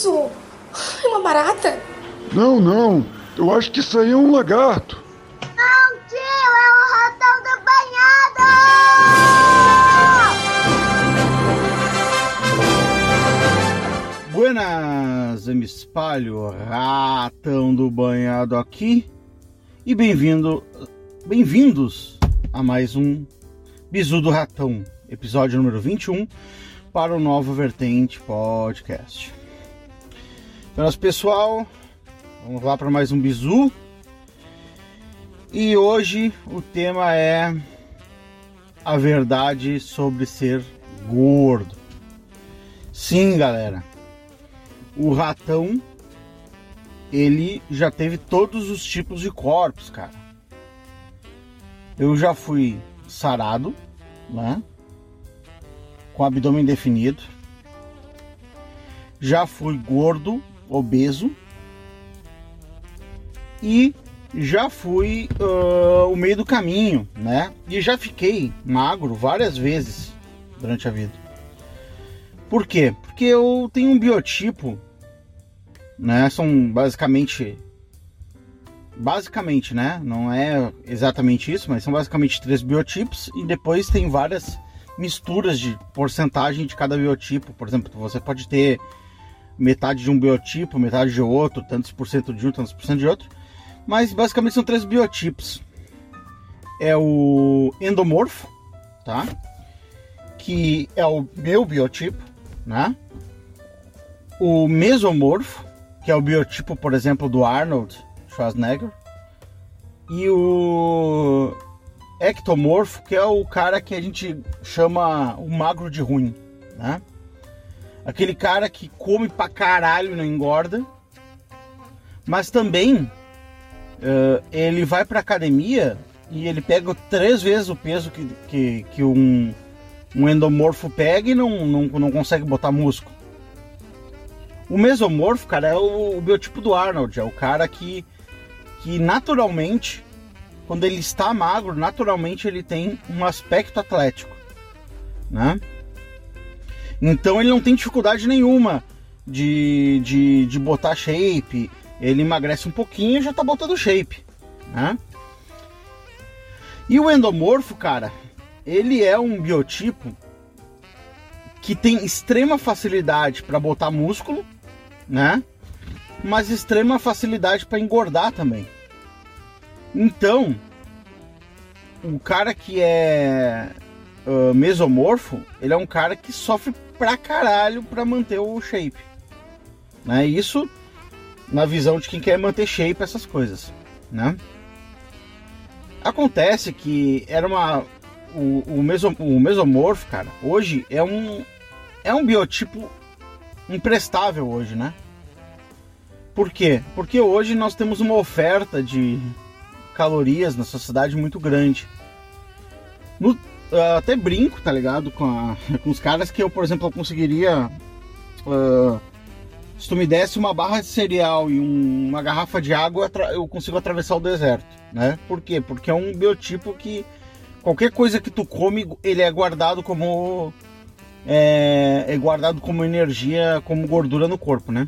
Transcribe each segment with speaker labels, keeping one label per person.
Speaker 1: isso? É uma barata?
Speaker 2: Não, não. Eu acho que isso aí é um lagarto.
Speaker 3: Não, tio, é o ratão do banhado!
Speaker 4: Buenas, eu me espalho, ratão do banhado aqui. E bem-vindo, bem-vindos a mais um Bizu do Ratão, episódio número 21, para o Novo Vertente Podcast. Então, nosso pessoal, vamos lá para mais um bizu. E hoje o tema é a verdade sobre ser gordo. Sim, galera. O ratão ele já teve todos os tipos de corpos, cara. Eu já fui sarado, né? Com abdômen definido. Já fui gordo, obeso. E já fui uh, o meio do caminho, né? E já fiquei magro várias vezes durante a vida. Por quê? Porque eu tenho um biotipo, né? São basicamente basicamente, né? Não é exatamente isso, mas são basicamente três biotipos e depois tem várias misturas de porcentagem de cada biotipo. Por exemplo, você pode ter metade de um biotipo, metade de outro, tantos por cento de um, tantos por cento de outro. Mas basicamente são três biotipos. É o endomorfo, tá? Que é o meu biotipo, né? O mesomorfo, que é o biotipo, por exemplo, do Arnold Schwarzenegger. E o ectomorfo, que é o cara que a gente chama o magro de ruim, né? Aquele cara que come pra caralho e não engorda. Mas também uh, ele vai pra academia e ele pega três vezes o peso que, que, que um, um endomorfo pega e não, não, não consegue botar músculo. O mesomorfo, cara, é o, o biotipo do Arnold, é o cara que que naturalmente, quando ele está magro, naturalmente ele tem um aspecto atlético, né? Então ele não tem dificuldade nenhuma de, de, de botar shape, ele emagrece um pouquinho e já tá botando shape, né? E o endomorfo, cara, ele é um biotipo que tem extrema facilidade para botar músculo, né? mas extrema facilidade para engordar também. Então, o cara que é uh, mesomorfo, ele é um cara que sofre pra caralho pra manter o shape. Né? Isso na visão de quem quer manter shape, essas coisas. Né? Acontece que era uma. O, o, meso, o mesomorfo, cara, hoje é um. É um biotipo imprestável hoje, né? Por quê? Porque hoje nós temos uma oferta de calorias na sociedade muito grande. No, até brinco, tá ligado? Com, a, com, os caras que eu, por exemplo, eu conseguiria. Uh, se tu me desse uma barra de cereal e um, uma garrafa de água, eu consigo atravessar o deserto, né? Por quê? Porque é um biotipo que qualquer coisa que tu come, ele é guardado como é, é guardado como energia, como gordura no corpo, né?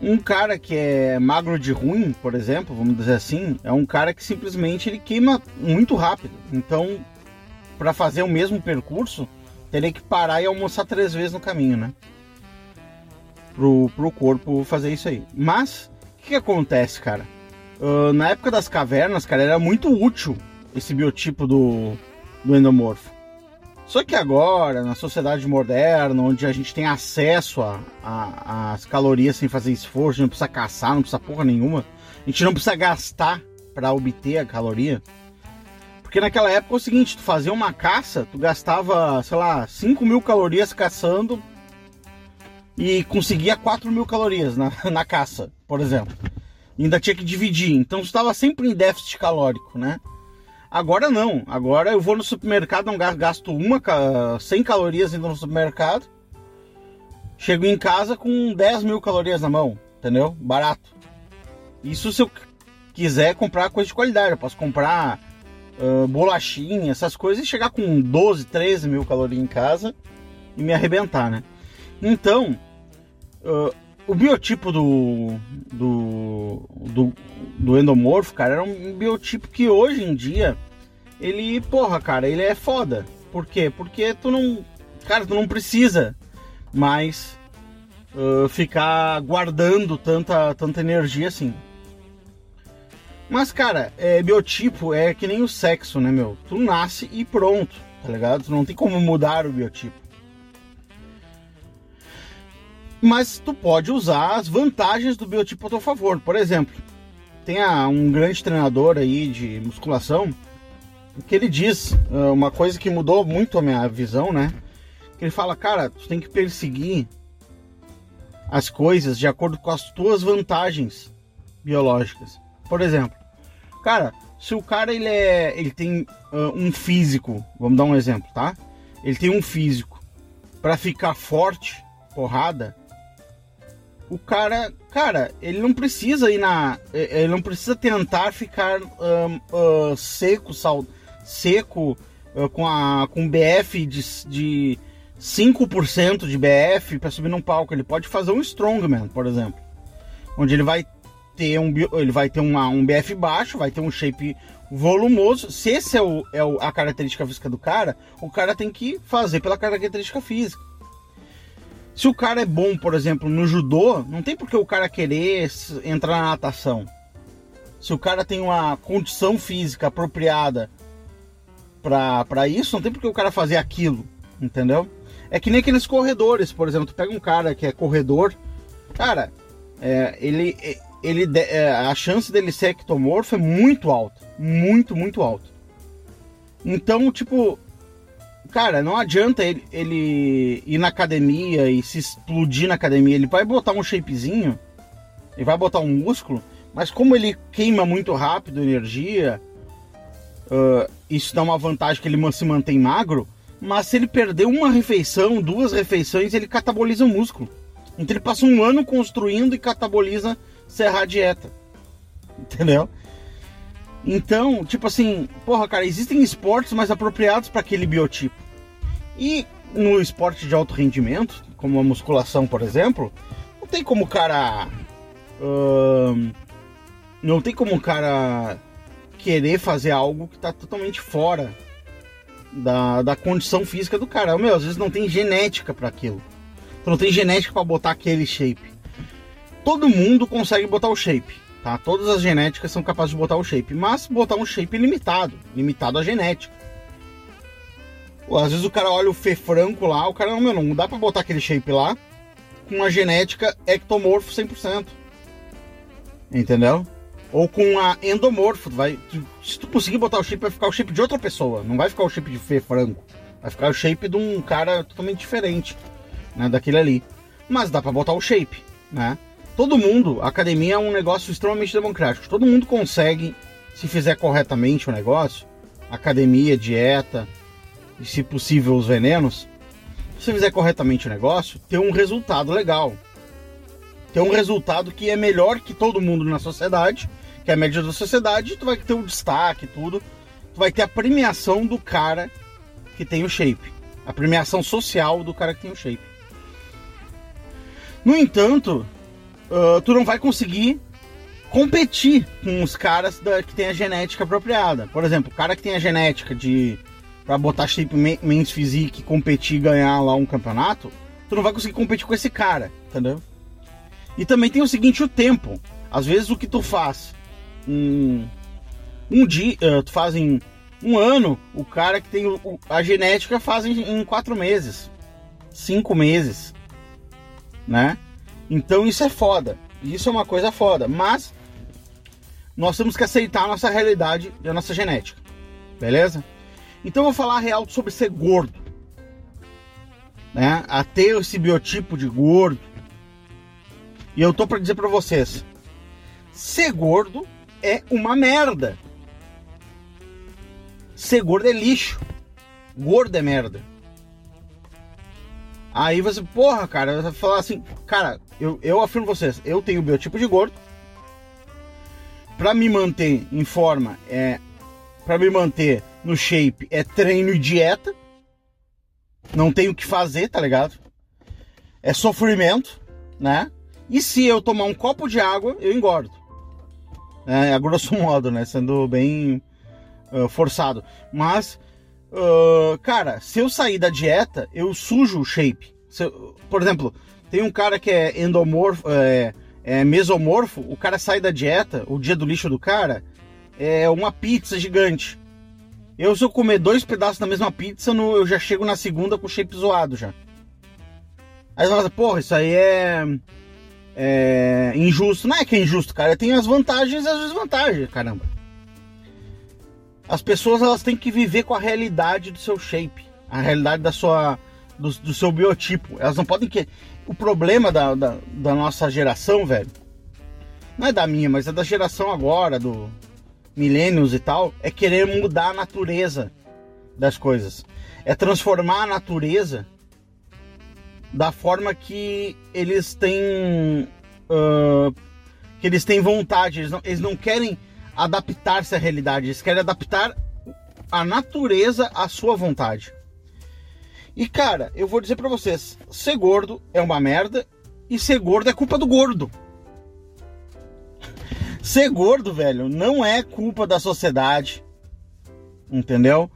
Speaker 4: Um cara que é magro de ruim, por exemplo, vamos dizer assim, é um cara que simplesmente ele queima muito rápido. Então, para fazer o mesmo percurso, teria que parar e almoçar três vezes no caminho, né? Pro, pro corpo fazer isso aí. Mas, o que, que acontece, cara? Uh, na época das cavernas, cara, era muito útil esse biotipo do, do endomorfo. Só que agora, na sociedade moderna, onde a gente tem acesso às calorias sem fazer esforço, não precisa caçar, não precisa porra nenhuma, a gente não precisa gastar para obter a caloria. Porque naquela época é o seguinte, tu fazia uma caça, tu gastava, sei lá, 5 mil calorias caçando e conseguia 4 mil calorias na, na caça, por exemplo. E ainda tinha que dividir, então estava sempre em déficit calórico, né? Agora não. Agora eu vou no supermercado, não gasto uma 100 calorias indo no supermercado. Chego em casa com 10 mil calorias na mão, entendeu? Barato. Isso se eu quiser comprar coisa de qualidade. Eu posso comprar uh, bolachinha, essas coisas e chegar com 12, 13 mil calorias em casa e me arrebentar, né? Então, uh, o biotipo do, do, do, do endomorfo, cara, era um biotipo que hoje em dia, ele, porra, cara, ele é foda. Por quê? Porque tu não, cara, tu não precisa mais uh, ficar guardando tanta, tanta energia assim. Mas, cara, é, biotipo é que nem o sexo, né, meu? Tu nasce e pronto, tá ligado? Tu não tem como mudar o biotipo. Mas tu pode usar as vantagens do biotipo a teu favor. Por exemplo, tem um grande treinador aí de musculação que ele diz uh, uma coisa que mudou muito a minha visão, né? Que ele fala, cara, tu tem que perseguir as coisas de acordo com as tuas vantagens biológicas. Por exemplo, cara, se o cara ele é, ele tem uh, um físico, vamos dar um exemplo, tá? Ele tem um físico para ficar forte, porrada. O cara, cara, ele não precisa ir na, ele não precisa tentar ficar uh, uh, seco, sal, seco com a com BF de, de 5% de BF para subir num palco. Ele pode fazer um strongman, por exemplo, onde ele vai ter um ele vai ter uma, um BF baixo, vai ter um shape volumoso. Se esse é, o, é a característica física do cara, o cara tem que fazer pela característica física. Se o cara é bom, por exemplo, no judô, não tem por que o cara querer entrar na natação. Se o cara tem uma condição física apropriada para isso, não tem por que o cara fazer aquilo, entendeu? É que nem aqueles corredores, por exemplo, tu pega um cara que é corredor, cara, é, ele, ele, é, a chance dele ser ectomorfo é muito alta, muito, muito alta. Então, tipo, cara, não adianta ele, ele ir na academia e se explodir na academia, ele vai botar um shapezinho, ele vai botar um músculo, mas como ele queima muito rápido energia, uh, isso dá uma vantagem que ele se mantém magro, mas se ele perder uma refeição, duas refeições, ele cataboliza o músculo. Então ele passa um ano construindo e cataboliza serrar a dieta. Entendeu? Então, tipo assim, porra, cara, existem esportes mais apropriados para aquele biotipo. E no esporte de alto rendimento, como a musculação, por exemplo, não tem como o cara. Não tem como o cara querer fazer algo que está totalmente fora da, da condição física do cara. Meu, às vezes não tem genética para aquilo. Tu não tem genética para botar aquele shape. Todo mundo consegue botar o shape, tá? Todas as genéticas são capazes de botar o shape, mas botar um shape limitado, limitado à genética. Às vezes o cara olha o Fê Franco lá, o cara, não, meu, não dá pra botar aquele shape lá com a genética ectomorfo 100%. Entendeu? Ou com a endomorfo, vai, se tu conseguir botar o shape, vai ficar o shape de outra pessoa, não vai ficar o shape de Fê Franco. Vai ficar o shape de um cara totalmente diferente, né, daquele ali. Mas dá para botar o shape, né? Todo mundo, a academia é um negócio extremamente democrático. Todo mundo consegue, se fizer corretamente o negócio, academia, dieta e se possível os venenos, se fizer corretamente o negócio, ter um resultado legal. Ter um resultado que é melhor que todo mundo na sociedade que é a média da sociedade, tu vai ter o destaque tudo. Tu vai ter a premiação do cara que tem o shape. A premiação social do cara que tem o shape. No entanto, uh, tu não vai conseguir competir com os caras da, que tem a genética apropriada. Por exemplo, o cara que tem a genética de para botar shape men's physique, competir ganhar lá um campeonato, tu não vai conseguir competir com esse cara, entendeu? E também tem o seguinte, o tempo. Às vezes o que tu faz um, um dia, uh, fazem um ano, o cara que tem a genética fazem em quatro meses, cinco meses, né? Então isso é foda, isso é uma coisa foda, mas nós temos que aceitar a nossa realidade e a nossa genética, beleza? Então eu vou falar real sobre ser gordo, né? A ter esse biotipo de gordo. E eu tô para dizer para vocês, ser gordo é uma merda. Ser gordo é lixo. Gordo é merda. Aí você, porra, cara, você falar assim, cara, eu, eu afirmo vocês, eu tenho o biotipo de gordo. Pra me manter em forma, é. Pra me manter no shape, é treino e dieta. Não tenho o que fazer, tá ligado? É sofrimento. né? E se eu tomar um copo de água, eu engordo. É, a grosso modo, né? Sendo bem uh, forçado. Mas, uh, cara, se eu sair da dieta, eu sujo o shape. Eu, por exemplo, tem um cara que é endomorfo, é, é mesomorfo, o cara sai da dieta, o dia do lixo do cara é uma pizza gigante. Eu, se eu comer dois pedaços da mesma pizza, no, eu já chego na segunda com o shape zoado já. Aí você fala, porra, isso aí é, é injusto. Não é que é injusto, cara. Tem as vantagens e as desvantagens, caramba. As pessoas elas têm que viver com a realidade do seu shape, a realidade da sua, do, do seu biotipo. Elas não podem que. O problema da, da, da nossa geração, velho, não é da minha, mas é da geração agora, do, milênios e tal, é querer mudar a natureza das coisas. É transformar a natureza da forma que eles têm. Uh, que eles têm vontade. Eles não, eles não querem adaptar-se à realidade, eles querem adaptar a natureza à sua vontade. E cara, eu vou dizer para vocês: ser gordo é uma merda e ser gordo é culpa do gordo. Ser gordo, velho, não é culpa da sociedade. Entendeu?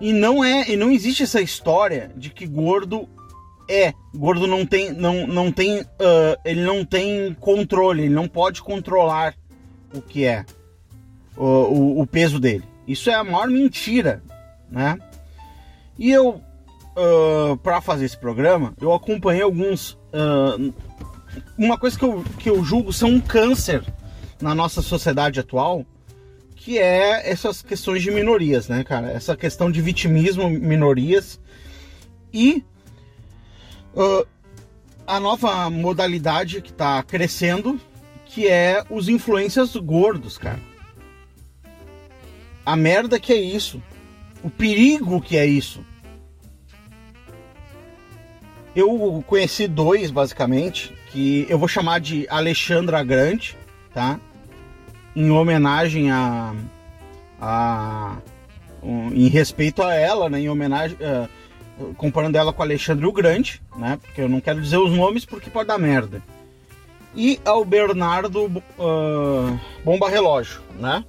Speaker 4: E não é, e não existe essa história de que gordo é, gordo não tem, não, não tem, uh, ele não tem controle, ele não pode controlar o que é o, o, o peso dele. Isso é a maior mentira, né? E eu, uh, para fazer esse programa, eu acompanhei alguns, uh, uma coisa que eu, que eu julgo são um câncer na nossa sociedade atual, que é essas questões de minorias, né, cara? Essa questão de vitimismo, minorias e uh, a nova modalidade que está crescendo, que é os influencers gordos, cara. A merda que é isso. O perigo que é isso. Eu conheci dois, basicamente, que eu vou chamar de Alexandra Grande, tá? Em homenagem a, a um, em respeito a ela, né? Em homenagem, uh, comparando ela com Alexandre o Grande, né? Porque eu não quero dizer os nomes porque pode dar merda. E ao Bernardo uh, Bomba Relógio, né?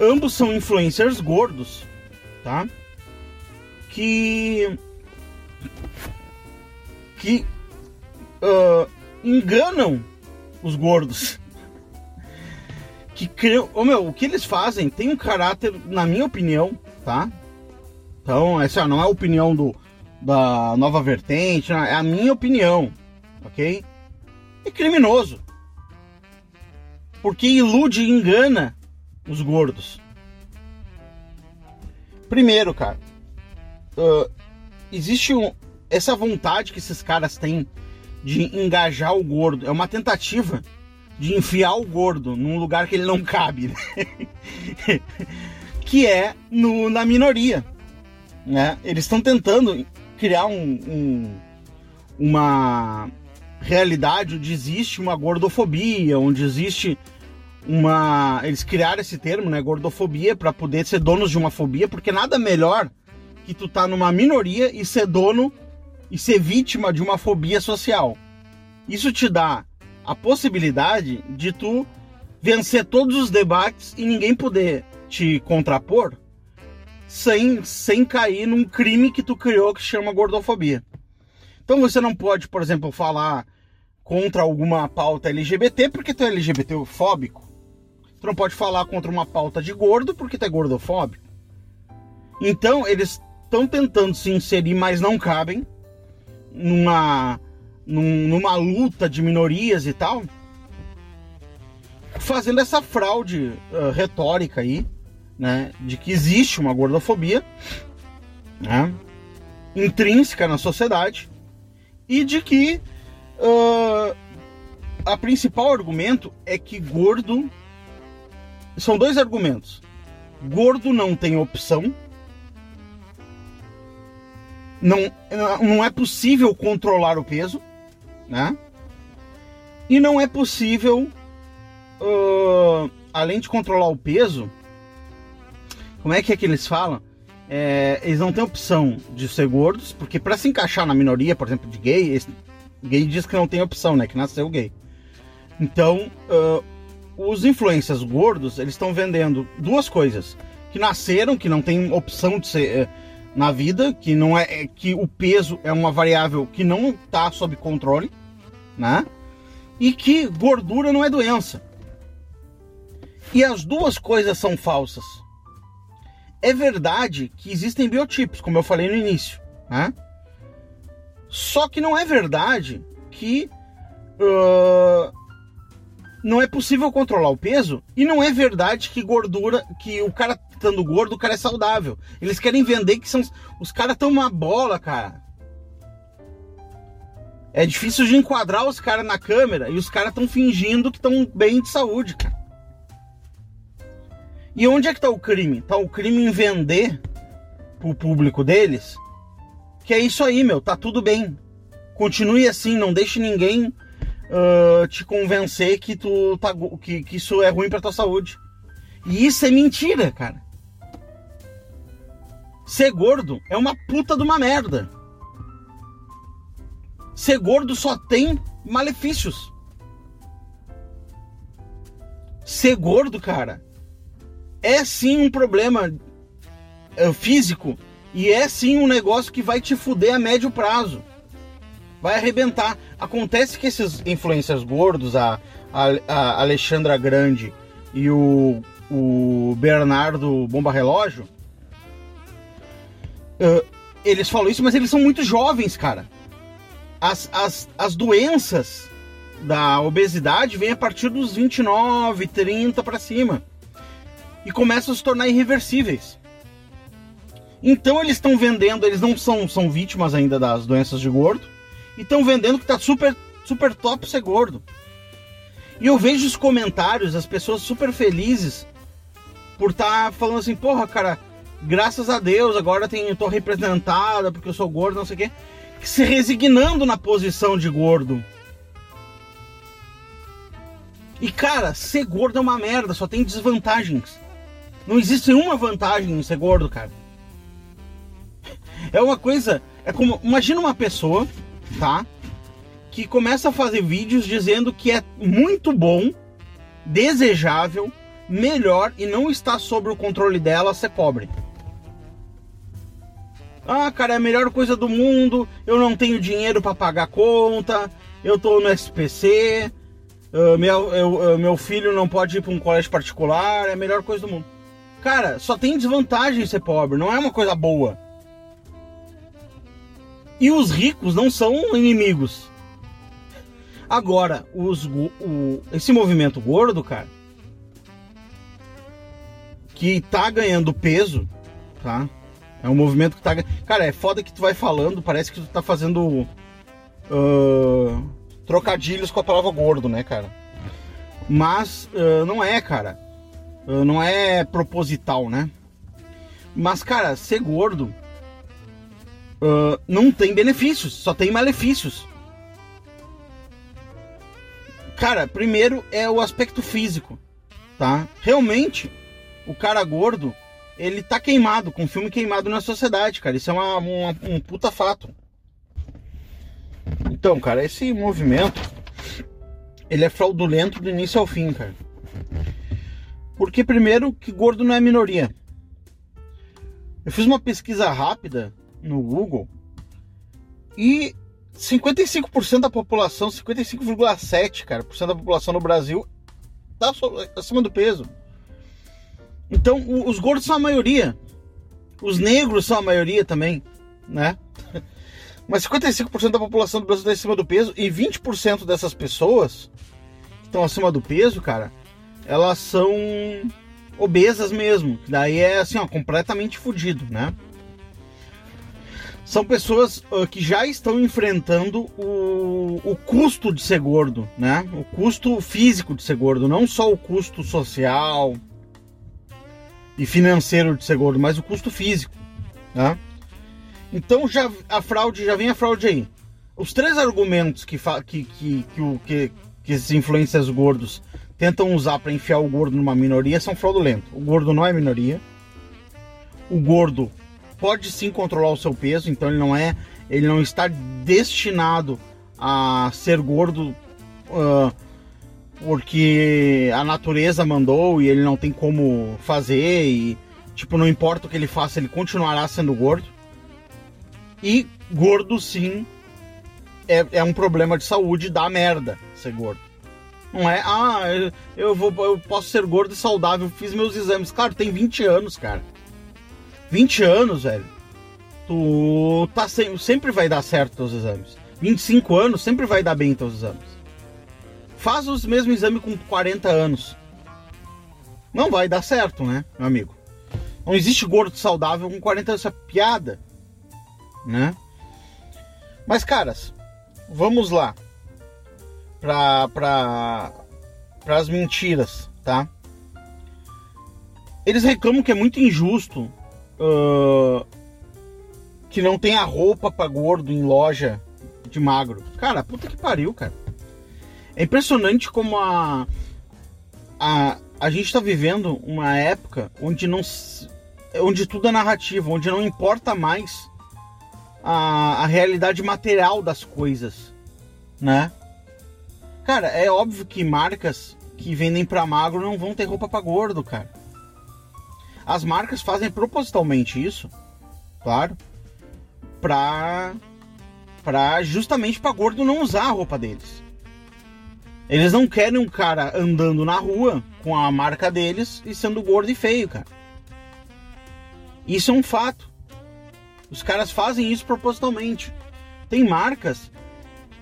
Speaker 4: Ambos são influencers gordos, tá? Que que uh, enganam os gordos. Que criam. Oh, meu, o que eles fazem tem um caráter, na minha opinião, tá? Então, essa não é a opinião do, da nova vertente, é a minha opinião, ok? É criminoso. Porque ilude e engana os gordos. Primeiro, cara, uh, existe um, essa vontade que esses caras têm de engajar o gordo. É uma tentativa de enfiar o gordo num lugar que ele não cabe, né? que é no, na minoria. Né? Eles estão tentando criar um, um, uma realidade onde existe uma gordofobia, onde existe uma. Eles criaram esse termo, né? Gordofobia, para poder ser donos de uma fobia, porque nada melhor que tu tá numa minoria e ser dono e ser vítima de uma fobia social. Isso te dá a possibilidade de tu vencer todos os debates e ninguém poder te contrapor sem, sem cair num crime que tu criou que chama gordofobia. Então você não pode, por exemplo, falar contra alguma pauta LGBT porque tu é LGBTfóbico. Tu não pode falar contra uma pauta de gordo porque tu é gordofóbico. Então eles estão tentando se inserir, mas não cabem numa, num, numa luta de minorias e tal, fazendo essa fraude uh, retórica aí, né, de que existe uma gordofobia, né, intrínseca na sociedade e de que uh, a principal argumento é que gordo são dois argumentos. Gordo não tem opção não, não é possível controlar o peso, né? E não é possível, uh, além de controlar o peso, como é que é que eles falam? É, eles não têm opção de ser gordos, porque para se encaixar na minoria, por exemplo, de gay, eles Gay diz que não tem opção, né? Que nasceu gay. Então, uh, os influencers gordos, eles estão vendendo duas coisas. Que nasceram, que não tem opção de ser uh, na vida, que não é, é que o peso é uma variável que não está sob controle, né? E que gordura não é doença. E as duas coisas são falsas. É verdade que existem biotipos, como eu falei no início, né? Só que não é verdade que uh, não é possível controlar o peso e não é verdade que gordura, que o cara estando gordo, o cara é saudável. Eles querem vender que são os caras estão uma bola, cara. É difícil de enquadrar os caras na câmera e os caras estão fingindo que estão bem de saúde, cara. E onde é que tá o crime? Tá o crime em vender pro público deles que é isso aí, meu, tá tudo bem. Continue assim, não deixe ninguém uh, te convencer que, tu tá, que, que isso é ruim pra tua saúde. E isso é mentira, cara. Ser gordo é uma puta de uma merda. Ser gordo só tem malefícios. Ser gordo, cara, é sim um problema uh, físico e é sim um negócio que vai te fuder a médio prazo. Vai arrebentar. Acontece que esses influencers gordos, a, a, a Alexandra Grande e o, o Bernardo Bomba Relógio, uh, eles falam isso, mas eles são muito jovens, cara. As, as, as doenças da obesidade vêm a partir dos 29, 30 para cima. E começam a se tornar irreversíveis. Então eles estão vendendo, eles não são, são vítimas ainda das doenças de gordo, e estão vendendo que tá super, super top ser gordo. E eu vejo os comentários, as pessoas super felizes por estar tá falando assim, porra, cara, graças a Deus, agora tem, tô representada porque eu sou gordo, não sei o quê. Se resignando na posição de gordo. E cara, ser gordo é uma merda, só tem desvantagens. Não existe uma vantagem em ser gordo, cara. É uma coisa. É como. Imagina uma pessoa, tá? Que começa a fazer vídeos dizendo que é muito bom, desejável, melhor e não está sob o controle dela ser pobre. Ah, cara, é a melhor coisa do mundo. Eu não tenho dinheiro para pagar conta. Eu tô no SPC. Uh, ah, meu, eu, uh, meu filho não pode ir para um colégio particular. É a melhor coisa do mundo. Cara, só tem desvantagem ser pobre. Não é uma coisa boa. E os ricos não são inimigos. Agora, os, o, esse movimento gordo, cara, que tá ganhando peso, tá? É um movimento que tá. Cara, é foda que tu vai falando, parece que tu tá fazendo uh, trocadilhos com a palavra gordo, né, cara? Mas uh, não é, cara. Uh, não é proposital, né? Mas, cara, ser gordo uh, não tem benefícios, só tem malefícios. Cara, primeiro é o aspecto físico, tá? Realmente, o cara gordo, ele tá queimado, com filme queimado na sociedade, cara. Isso é uma, uma, um puta fato. Então, cara, esse movimento, ele é fraudulento do início ao fim, cara. Porque primeiro que gordo não é minoria. Eu fiz uma pesquisa rápida no Google e 55% da população, 55,7% cara, por cento da população no Brasil tá acima do peso. Então, os gordos são a maioria. Os negros são a maioria também, né? Mas 55% da população do Brasil está acima do peso e 20% dessas pessoas que estão acima do peso, cara, elas são obesas mesmo. Daí é assim, ó, completamente fodido, né? São pessoas uh, que já estão enfrentando o, o custo de ser gordo, né? O custo físico de ser gordo, não só o custo social e financeiro de ser gordo, mas o custo físico, né? Então já a fraude já vem a fraude aí. Os três argumentos que que que que, que, que esses influencers gordos tentam usar para enfiar o gordo numa minoria são fraudulentos. O gordo não é minoria. O gordo pode sim controlar o seu peso, então ele não é, ele não está destinado a ser gordo uh, porque a natureza mandou e ele não tem como fazer e tipo não importa o que ele faça ele continuará sendo gordo. E gordo sim é, é um problema de saúde dá merda ser gordo. Não é ah eu vou eu posso ser gordo e saudável fiz meus exames. Claro tem 20 anos cara 20 anos velho tu tá sempre, vai dar certo os exames 25 anos sempre vai dar bem teus exames faz os mesmos exames com 40 anos. Não vai dar certo, né, meu amigo? Não existe gordo saudável com 40 anos, essa é piada, né? Mas, caras, vamos lá para pra, as mentiras, tá? Eles reclamam que é muito injusto uh, que não tem a roupa para gordo em loja de magro. Cara, puta que pariu, cara. É impressionante como a, a, a gente está vivendo uma época onde não onde tudo é narrativa, onde não importa mais a, a realidade material das coisas, né? Cara, é óbvio que marcas que vendem para magro não vão ter roupa para gordo, cara. As marcas fazem propositalmente isso, claro, pra, pra justamente para gordo não usar a roupa deles. Eles não querem um cara andando na rua com a marca deles e sendo gordo e feio, cara. Isso é um fato. Os caras fazem isso propositalmente. Tem marcas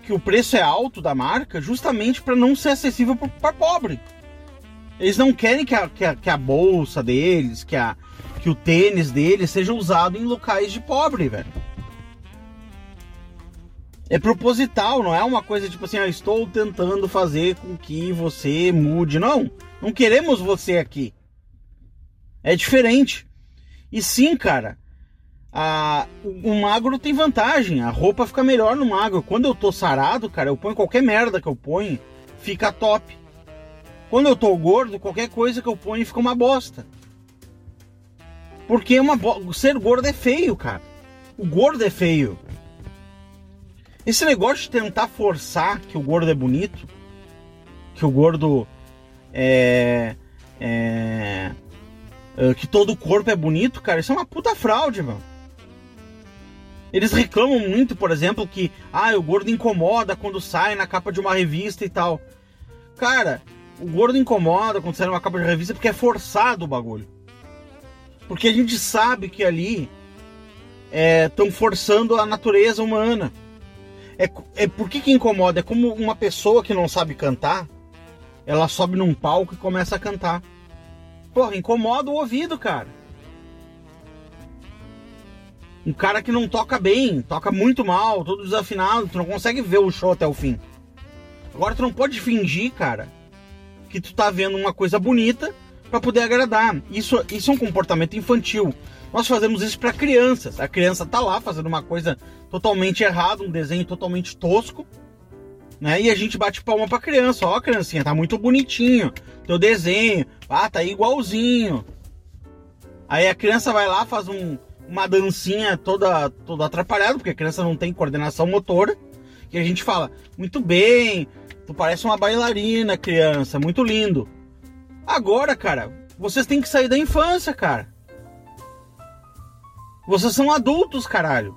Speaker 4: que o preço é alto da marca justamente para não ser acessível para pobre. Eles não querem que a, que a, que a bolsa deles, que, a, que o tênis deles seja usado em locais de pobre, velho é proposital, não é uma coisa tipo assim, ah, estou tentando fazer com que você mude. Não, não queremos você aqui. É diferente. E sim, cara, a, o magro tem vantagem. A roupa fica melhor no magro. Quando eu tô sarado, cara, eu ponho qualquer merda que eu ponho, fica top. Quando eu tô gordo, qualquer coisa que eu ponho fica uma bosta. Porque uma bo... ser gordo é feio, cara. O gordo é feio. Esse negócio de tentar forçar que o gordo é bonito, que o gordo é, é, é, que todo o corpo é bonito, cara, isso é uma puta fraude, mano. Eles reclamam muito, por exemplo, que ah, o gordo incomoda quando sai na capa de uma revista e tal. Cara, o gordo incomoda quando sai capa de revista porque é forçado o bagulho. Porque a gente sabe que ali estão é, forçando a natureza humana. É, é por que, que incomoda? É como uma pessoa que não sabe cantar, ela sobe num palco e começa a cantar. Porra, incomoda o ouvido, cara. Um cara que não toca bem, toca muito mal, todo desafinado, tu não consegue ver o show até o fim. Agora tu não pode fingir, cara, que tu tá vendo uma coisa bonita para poder agradar. Isso, isso é um comportamento infantil. Nós fazemos isso para crianças. A criança tá lá fazendo uma coisa totalmente errada, um desenho totalmente tosco, né? E a gente bate palma para criança. Ó, criancinha, tá muito bonitinho. Teu desenho, ah, tá igualzinho. Aí a criança vai lá, faz um, uma dancinha toda, toda atrapalhada, porque a criança não tem coordenação motora. E a gente fala, muito bem, tu parece uma bailarina, criança, muito lindo. Agora, cara, vocês têm que sair da infância, cara. Vocês são adultos, caralho.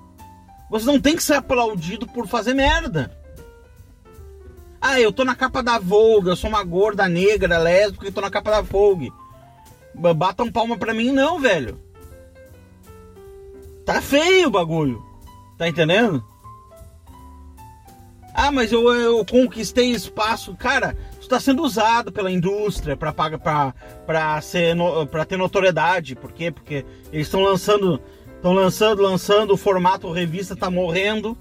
Speaker 4: Vocês não tem que ser aplaudido por fazer merda. Ah, eu tô na capa da Vogue, eu sou uma gorda negra, lésbica e tô na capa da Vogue. Batam palma pra mim, não, velho. Tá feio o bagulho. Tá entendendo? Ah, mas eu, eu conquistei espaço. Cara, isso tá sendo usado pela indústria para para ter notoriedade. Por quê? Porque eles estão lançando Estão lançando, lançando, o formato revista tá morrendo.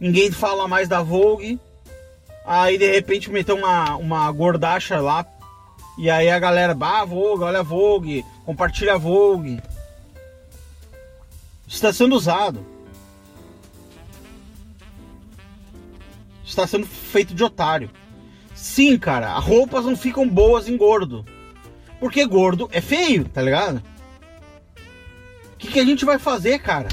Speaker 4: Ninguém fala mais da Vogue. Aí de repente meteu uma, uma gordacha lá. E aí a galera, bah, Vogue, olha a Vogue, compartilha a Vogue. Está sendo usado. Está sendo feito de otário. Sim, cara, roupas não ficam boas em gordo. Porque gordo é feio, tá ligado? que, que a gente vai fazer, cara?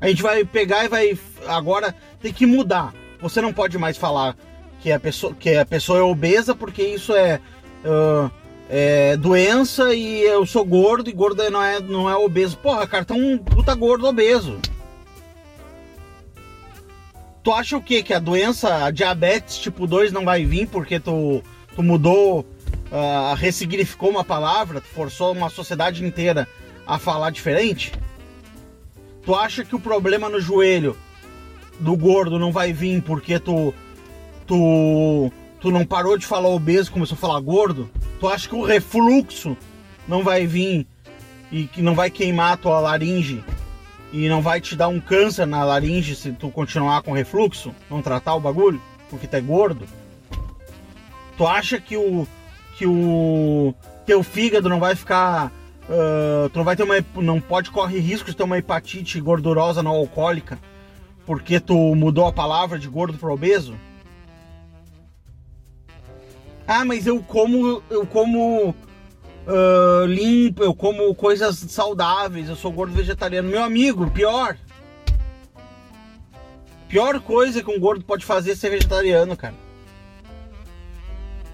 Speaker 4: A gente vai pegar e vai agora tem que mudar. Você não pode mais falar que a pessoa, que a pessoa é obesa porque isso é, uh, é doença e eu sou gordo e gordo não é, não é obeso. Porra, cara, tá um puta gordo obeso. Tu acha o quê? Que a doença, a diabetes tipo 2 não vai vir porque tu, tu mudou, uh, ressignificou uma palavra, tu forçou uma sociedade inteira a falar diferente? Tu acha que o problema no joelho do gordo não vai vir porque tu tu tu não parou de falar obeso, começou a falar gordo? Tu acha que o refluxo não vai vir e que não vai queimar a tua laringe e não vai te dar um câncer na laringe se tu continuar com refluxo, não tratar o bagulho, porque tu é gordo? Tu acha que o que o teu fígado não vai ficar uh, tu não vai ter uma não pode correr risco de ter uma hepatite gordurosa não alcoólica porque tu mudou a palavra de gordo para obeso? Ah, mas eu como eu como uh, limpo, eu como coisas saudáveis, eu sou gordo vegetariano. Meu amigo, pior. Pior coisa que um gordo pode fazer é ser vegetariano, cara.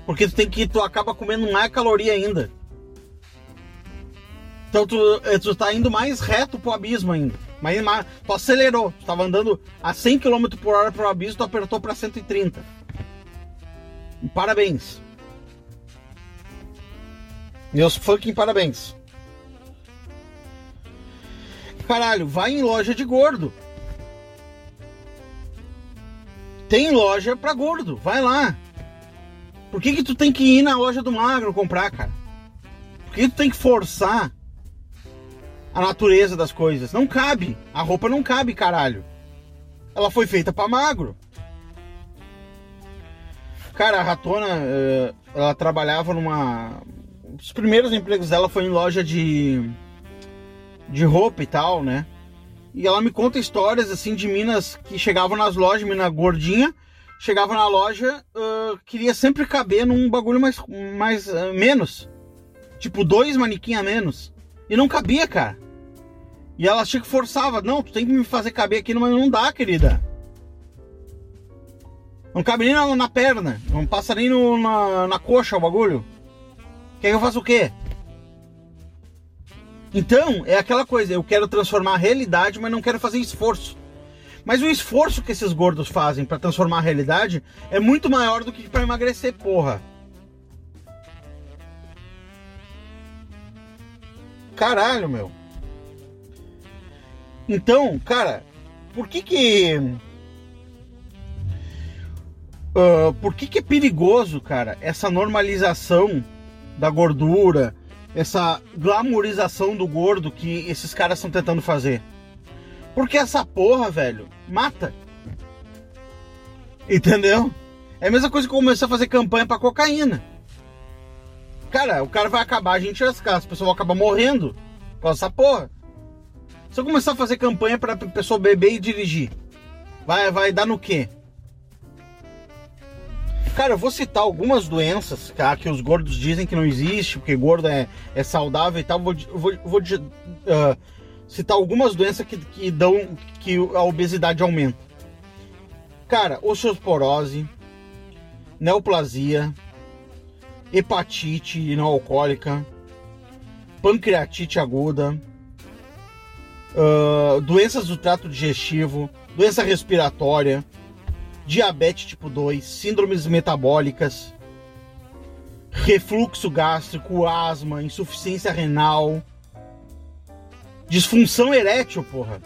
Speaker 4: Porque tu tem que tu acaba comendo mais caloria ainda. Então tu, eh, tu tá indo mais reto pro abismo ainda. Mas, tu acelerou. Tu tava andando a 100 km por hora pro abismo, tu apertou para 130. Parabéns. Meus fucking parabéns. Caralho, vai em loja de gordo. Tem loja pra gordo, vai lá. Por que que tu tem que ir na loja do magro comprar, cara? Por que tu tem que forçar a natureza das coisas? Não cabe. A roupa não cabe, caralho. Ela foi feita para magro. Cara, a Ratona, eh, ela trabalhava numa os primeiros empregos dela foi em loja de de roupa e tal, né? E ela me conta histórias assim de minas que chegavam nas lojas, mina gordinha, chegava na loja, uh, queria sempre caber num bagulho mais mais uh, menos. Tipo dois manequim a menos. E não cabia, cara. E ela achei que forçava, não, tu tem que me fazer caber aqui, mas não dá, querida. Não cabe nem na, na perna, não passa nem no, na, na coxa o bagulho. Quer que eu faça o quê? Então, é aquela coisa, eu quero transformar a realidade, mas não quero fazer esforço. Mas o esforço que esses gordos fazem para transformar a realidade é muito maior do que para emagrecer, porra. Caralho, meu. Então, cara, por que que. Uh, por que que é perigoso, cara, essa normalização da gordura, essa glamorização do gordo que esses caras estão tentando fazer. Porque essa porra, velho, mata. Entendeu? É a mesma coisa que começar a fazer campanha para cocaína. Cara, o cara vai acabar, a gente as casas, as pessoas vão acabar morrendo com essa porra. Se eu começar a fazer campanha para pessoa beber e dirigir, vai, vai dar no quê? Cara, eu vou citar algumas doenças cara, que os gordos dizem que não existe, porque gordo é, é saudável e tal. Vou, vou, vou uh, citar algumas doenças que, que dão que a obesidade aumenta. Cara, osteoporose, neoplasia, hepatite não alcoólica, pancreatite aguda, uh, doenças do trato digestivo, doença respiratória, diabetes tipo 2, síndromes metabólicas, refluxo gástrico, asma, insuficiência renal, disfunção erétil, porra.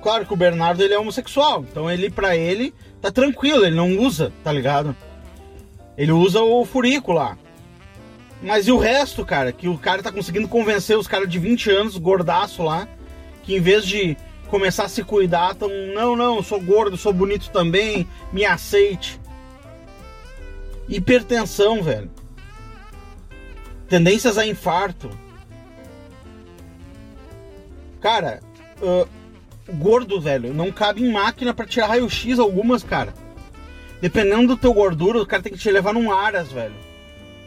Speaker 4: Claro que o Bernardo ele é homossexual, então ele para ele tá tranquilo, ele não usa, tá ligado? Ele usa o furico lá. Mas e o resto, cara? Que o cara tá conseguindo convencer os caras de 20 anos, gordaço lá, que em vez de começar a se cuidar, tão, não, não, sou gordo, sou bonito também, me aceite. Hipertensão, velho. Tendências a infarto. Cara, uh, gordo, velho, não cabe em máquina para tirar raio-x algumas, cara. Dependendo do teu gordura, o cara tem que te levar num aras, velho.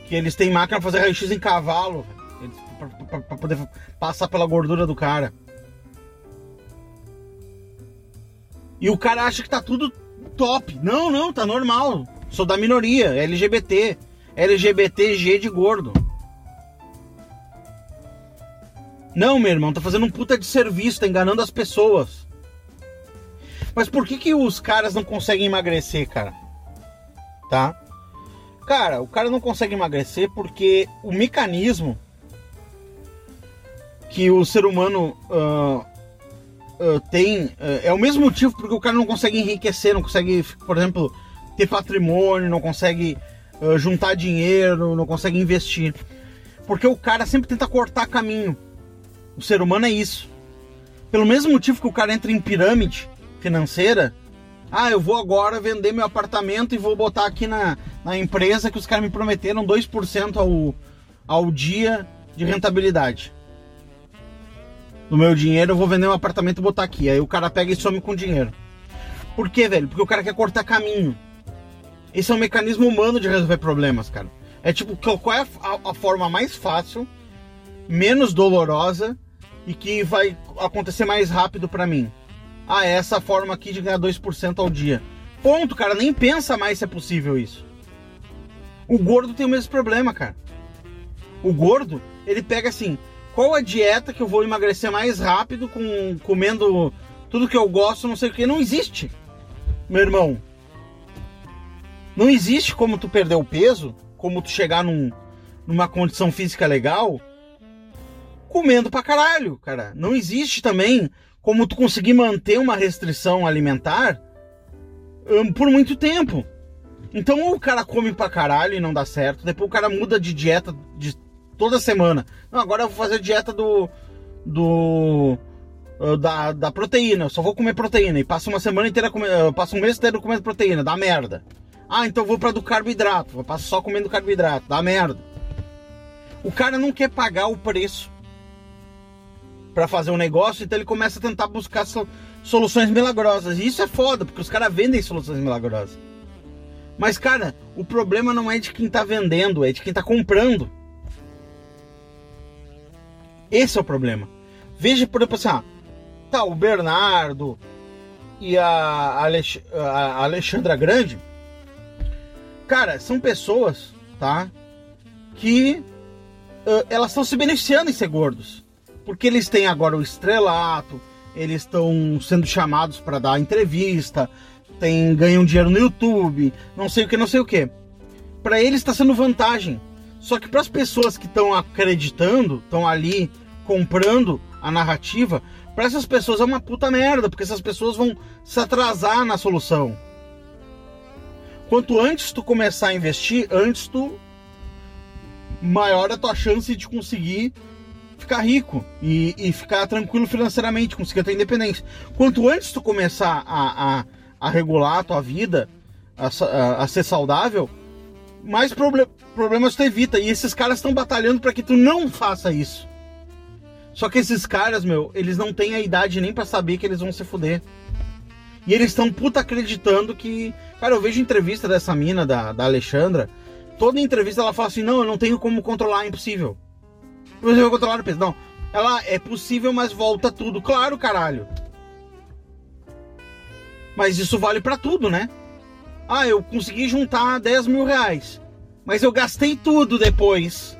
Speaker 4: Que eles têm máquina pra fazer raio-x em cavalo, velho. Pra, pra, pra poder passar pela gordura do cara. E o cara acha que tá tudo top. Não, não, tá normal. Sou da minoria, LGBT. LGBTG de gordo. Não, meu irmão, tá fazendo um puta de serviço, tá enganando as pessoas. Mas por que que os caras não conseguem emagrecer, cara? Tá? Cara, o cara não consegue emagrecer porque o mecanismo que o ser humano uh, uh, tem uh, é o mesmo motivo porque o cara não consegue enriquecer, não consegue, por exemplo, ter patrimônio, não consegue juntar dinheiro, não consegue investir. Porque o cara sempre tenta cortar caminho. O ser humano é isso. Pelo mesmo motivo que o cara entra em pirâmide financeira, ah, eu vou agora vender meu apartamento e vou botar aqui na, na empresa que os caras me prometeram 2% ao, ao dia de rentabilidade. No meu dinheiro eu vou vender um apartamento e botar aqui. Aí o cara pega e some com dinheiro. Por quê, velho? Porque o cara quer cortar caminho. Esse é um mecanismo humano de resolver problemas, cara. É tipo, qual é a, a, a forma mais fácil, menos dolorosa e que vai acontecer mais rápido para mim. Ah, é essa forma aqui de ganhar 2% ao dia. Ponto, cara, nem pensa mais se é possível isso. O gordo tem o mesmo problema, cara. O gordo, ele pega assim, qual a dieta que eu vou emagrecer mais rápido com comendo tudo que eu gosto, não sei o que, não existe. Meu irmão, não existe como tu perder o peso, como tu chegar num, numa condição física legal comendo pra caralho, cara. Não existe também como tu conseguir manter uma restrição alimentar um, por muito tempo. Então ou o cara come pra caralho e não dá certo, depois o cara muda de dieta de toda semana. Não, agora eu vou fazer dieta do. do. Uh, da, da proteína, eu só vou comer proteína e passa uma semana inteira uh, passa um mês inteiro comendo proteína, dá merda. Ah, então eu vou para do carboidrato, eu passo só comendo carboidrato, dá merda. O cara não quer pagar o preço para fazer um negócio, então ele começa a tentar buscar soluções milagrosas. E isso é foda, porque os caras vendem soluções milagrosas. Mas, cara, o problema não é de quem tá vendendo, é de quem tá comprando. Esse é o problema. Veja, por exemplo, assim, ah, tá, o Bernardo e a, Alex, a Alexandra Grande, cara, são pessoas, tá, que uh, elas estão se beneficiando em ser gordos. Porque eles têm agora o estrelato, eles estão sendo chamados para dar entrevista, tem, ganham dinheiro no YouTube, não sei o que, não sei o que. Para eles está sendo vantagem. Só que para as pessoas que estão acreditando, estão ali comprando a narrativa, para essas pessoas é uma puta merda, porque essas pessoas vão se atrasar na solução. Quanto antes tu começar a investir, antes tu maior a tua chance de conseguir ficar rico e, e ficar tranquilo financeiramente, conseguir a tua independência. Quanto antes tu começar a, a, a regular a tua vida, a, a, a ser saudável, mais proble problemas tu evita. E esses caras estão batalhando para que tu não faça isso. Só que esses caras, meu, eles não têm a idade nem para saber que eles vão se fuder. E eles estão puta acreditando que. Cara, eu vejo entrevista dessa mina, da, da Alexandra. Toda entrevista ela fala assim: não, eu não tenho como controlar, é impossível. Você vai controlar o peso. Não. Ela é possível, mas volta tudo. Claro, caralho. Mas isso vale para tudo, né? Ah, eu consegui juntar 10 mil reais. Mas eu gastei tudo depois.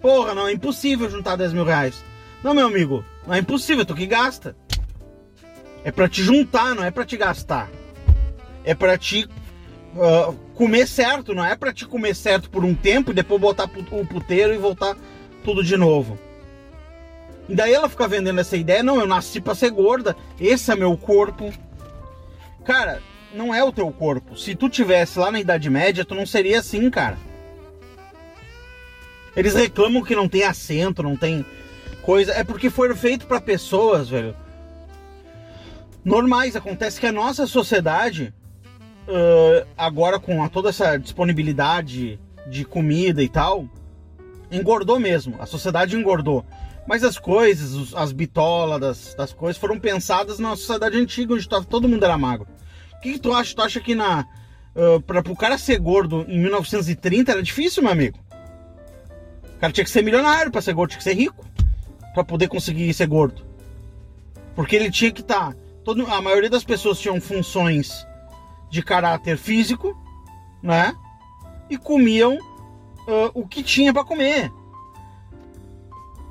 Speaker 4: Porra, não, é impossível juntar 10 mil reais. Não, meu amigo, não é impossível, tu que gasta. É para te juntar, não é para te gastar. É para te uh, comer certo, não é para te comer certo por um tempo e depois botar o puteiro e voltar tudo de novo. E daí ela fica vendendo essa ideia, não, eu nasci para ser gorda, esse é meu corpo. Cara, não é o teu corpo. Se tu tivesse lá na Idade Média, tu não seria assim, cara. Eles reclamam que não tem assento, não tem coisa. É porque foi feito para pessoas, velho. Normais. Acontece que a nossa sociedade, uh, agora com toda essa disponibilidade de comida e tal, engordou mesmo, a sociedade engordou. Mas as coisas, as bitolas das, das coisas foram pensadas na sociedade antiga, onde todo mundo era magro. O que, que tu acha? Tu acha que na, uh, pra, pro cara ser gordo em 1930 era difícil, meu amigo? O cara tinha que ser milionário para ser gordo, tinha que ser rico para poder conseguir ser gordo. Porque ele tinha que estar tá todo, a maioria das pessoas tinham funções de caráter físico, né? E comiam uh, o que tinha para comer.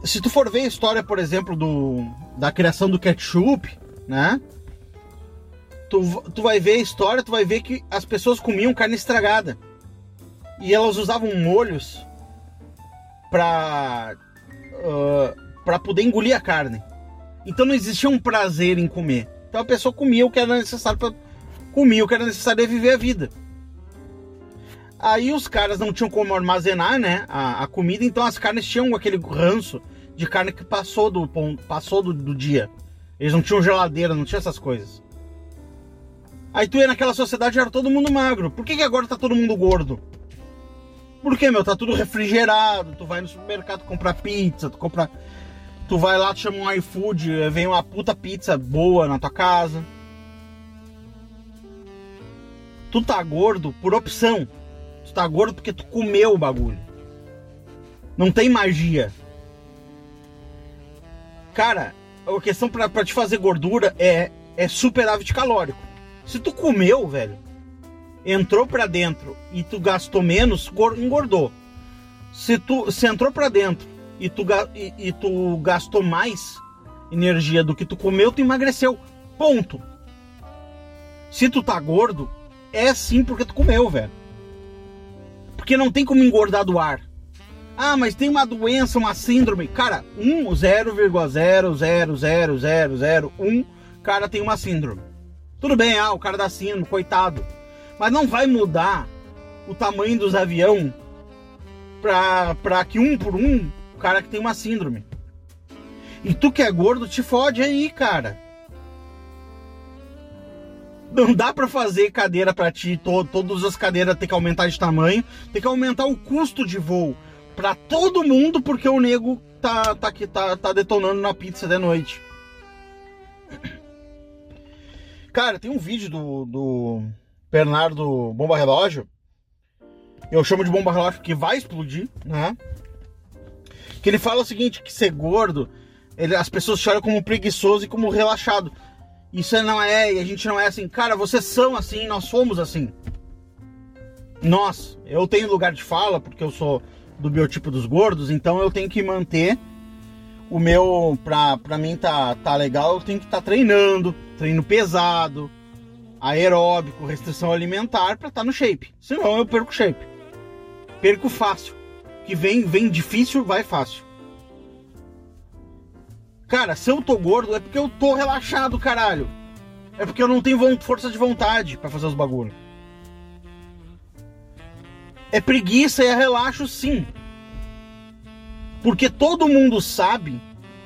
Speaker 4: Se tu for ver a história, por exemplo, do, da criação do ketchup, né? Tu, tu vai ver a história, tu vai ver que as pessoas comiam carne estragada. E elas usavam molhos para uh, para poder engolir a carne. Então não existia um prazer em comer. Então a pessoa comia o que era necessário para comia o que era necessário para viver a vida. Aí os caras não tinham como armazenar, né, a, a, comida, então as carnes tinham aquele ranço de carne que passou do passou do, do dia. Eles não tinham geladeira, não tinha essas coisas. Aí tu ia naquela sociedade era todo mundo magro. Por que, que agora tá todo mundo gordo? Porque, meu, tá tudo refrigerado. Tu vai no supermercado comprar pizza, tu compra. Tu vai lá, tu chama um iFood, vem uma puta pizza boa na tua casa. Tu tá gordo por opção. Tu tá gordo porque tu comeu o bagulho. Não tem magia. Cara, a questão pra, pra te fazer gordura é, é superávit calórico. Se tu comeu, velho, entrou para dentro e tu gastou menos, engordou. Se tu se entrou para dentro e tu, e, e tu gastou mais energia do que tu comeu, tu emagreceu. Ponto. Se tu tá gordo, é sim porque tu comeu, velho. Porque não tem como engordar do ar. Ah, mas tem uma doença, uma síndrome. Cara, 1,0000001 cara tem uma síndrome. Tudo bem, ah, o cara da síndrome, coitado. Mas não vai mudar o tamanho dos aviões pra, que um por um, o cara que tem uma síndrome. E tu que é gordo, te fode aí, cara. Não dá para fazer cadeira para ti, to, todas as cadeiras tem que aumentar de tamanho, tem que aumentar o custo de voo para todo mundo porque o nego tá tá que tá, tá detonando na pizza de noite. Cara, tem um vídeo do, do Bernardo Bomba Relógio. Eu chamo de bomba relógio que vai explodir, né? Que ele fala o seguinte, que ser gordo, ele, as pessoas choram como preguiçoso e como relaxado. Isso não é, e a gente não é assim. Cara, vocês são assim, nós somos assim. Nós, eu tenho lugar de fala, porque eu sou do biotipo dos gordos, então eu tenho que manter o meu, pra, pra mim tá, tá legal, eu tenho que estar tá treinando, treino pesado, aeróbico, restrição alimentar para estar tá no shape. Senão eu perco shape. Perco fácil. Que vem, vem difícil, vai fácil. Cara, se eu tô gordo é porque eu tô relaxado, caralho. É porque eu não tenho força de vontade para fazer os bagulhos. É preguiça e é relaxo, sim. Porque todo mundo sabe,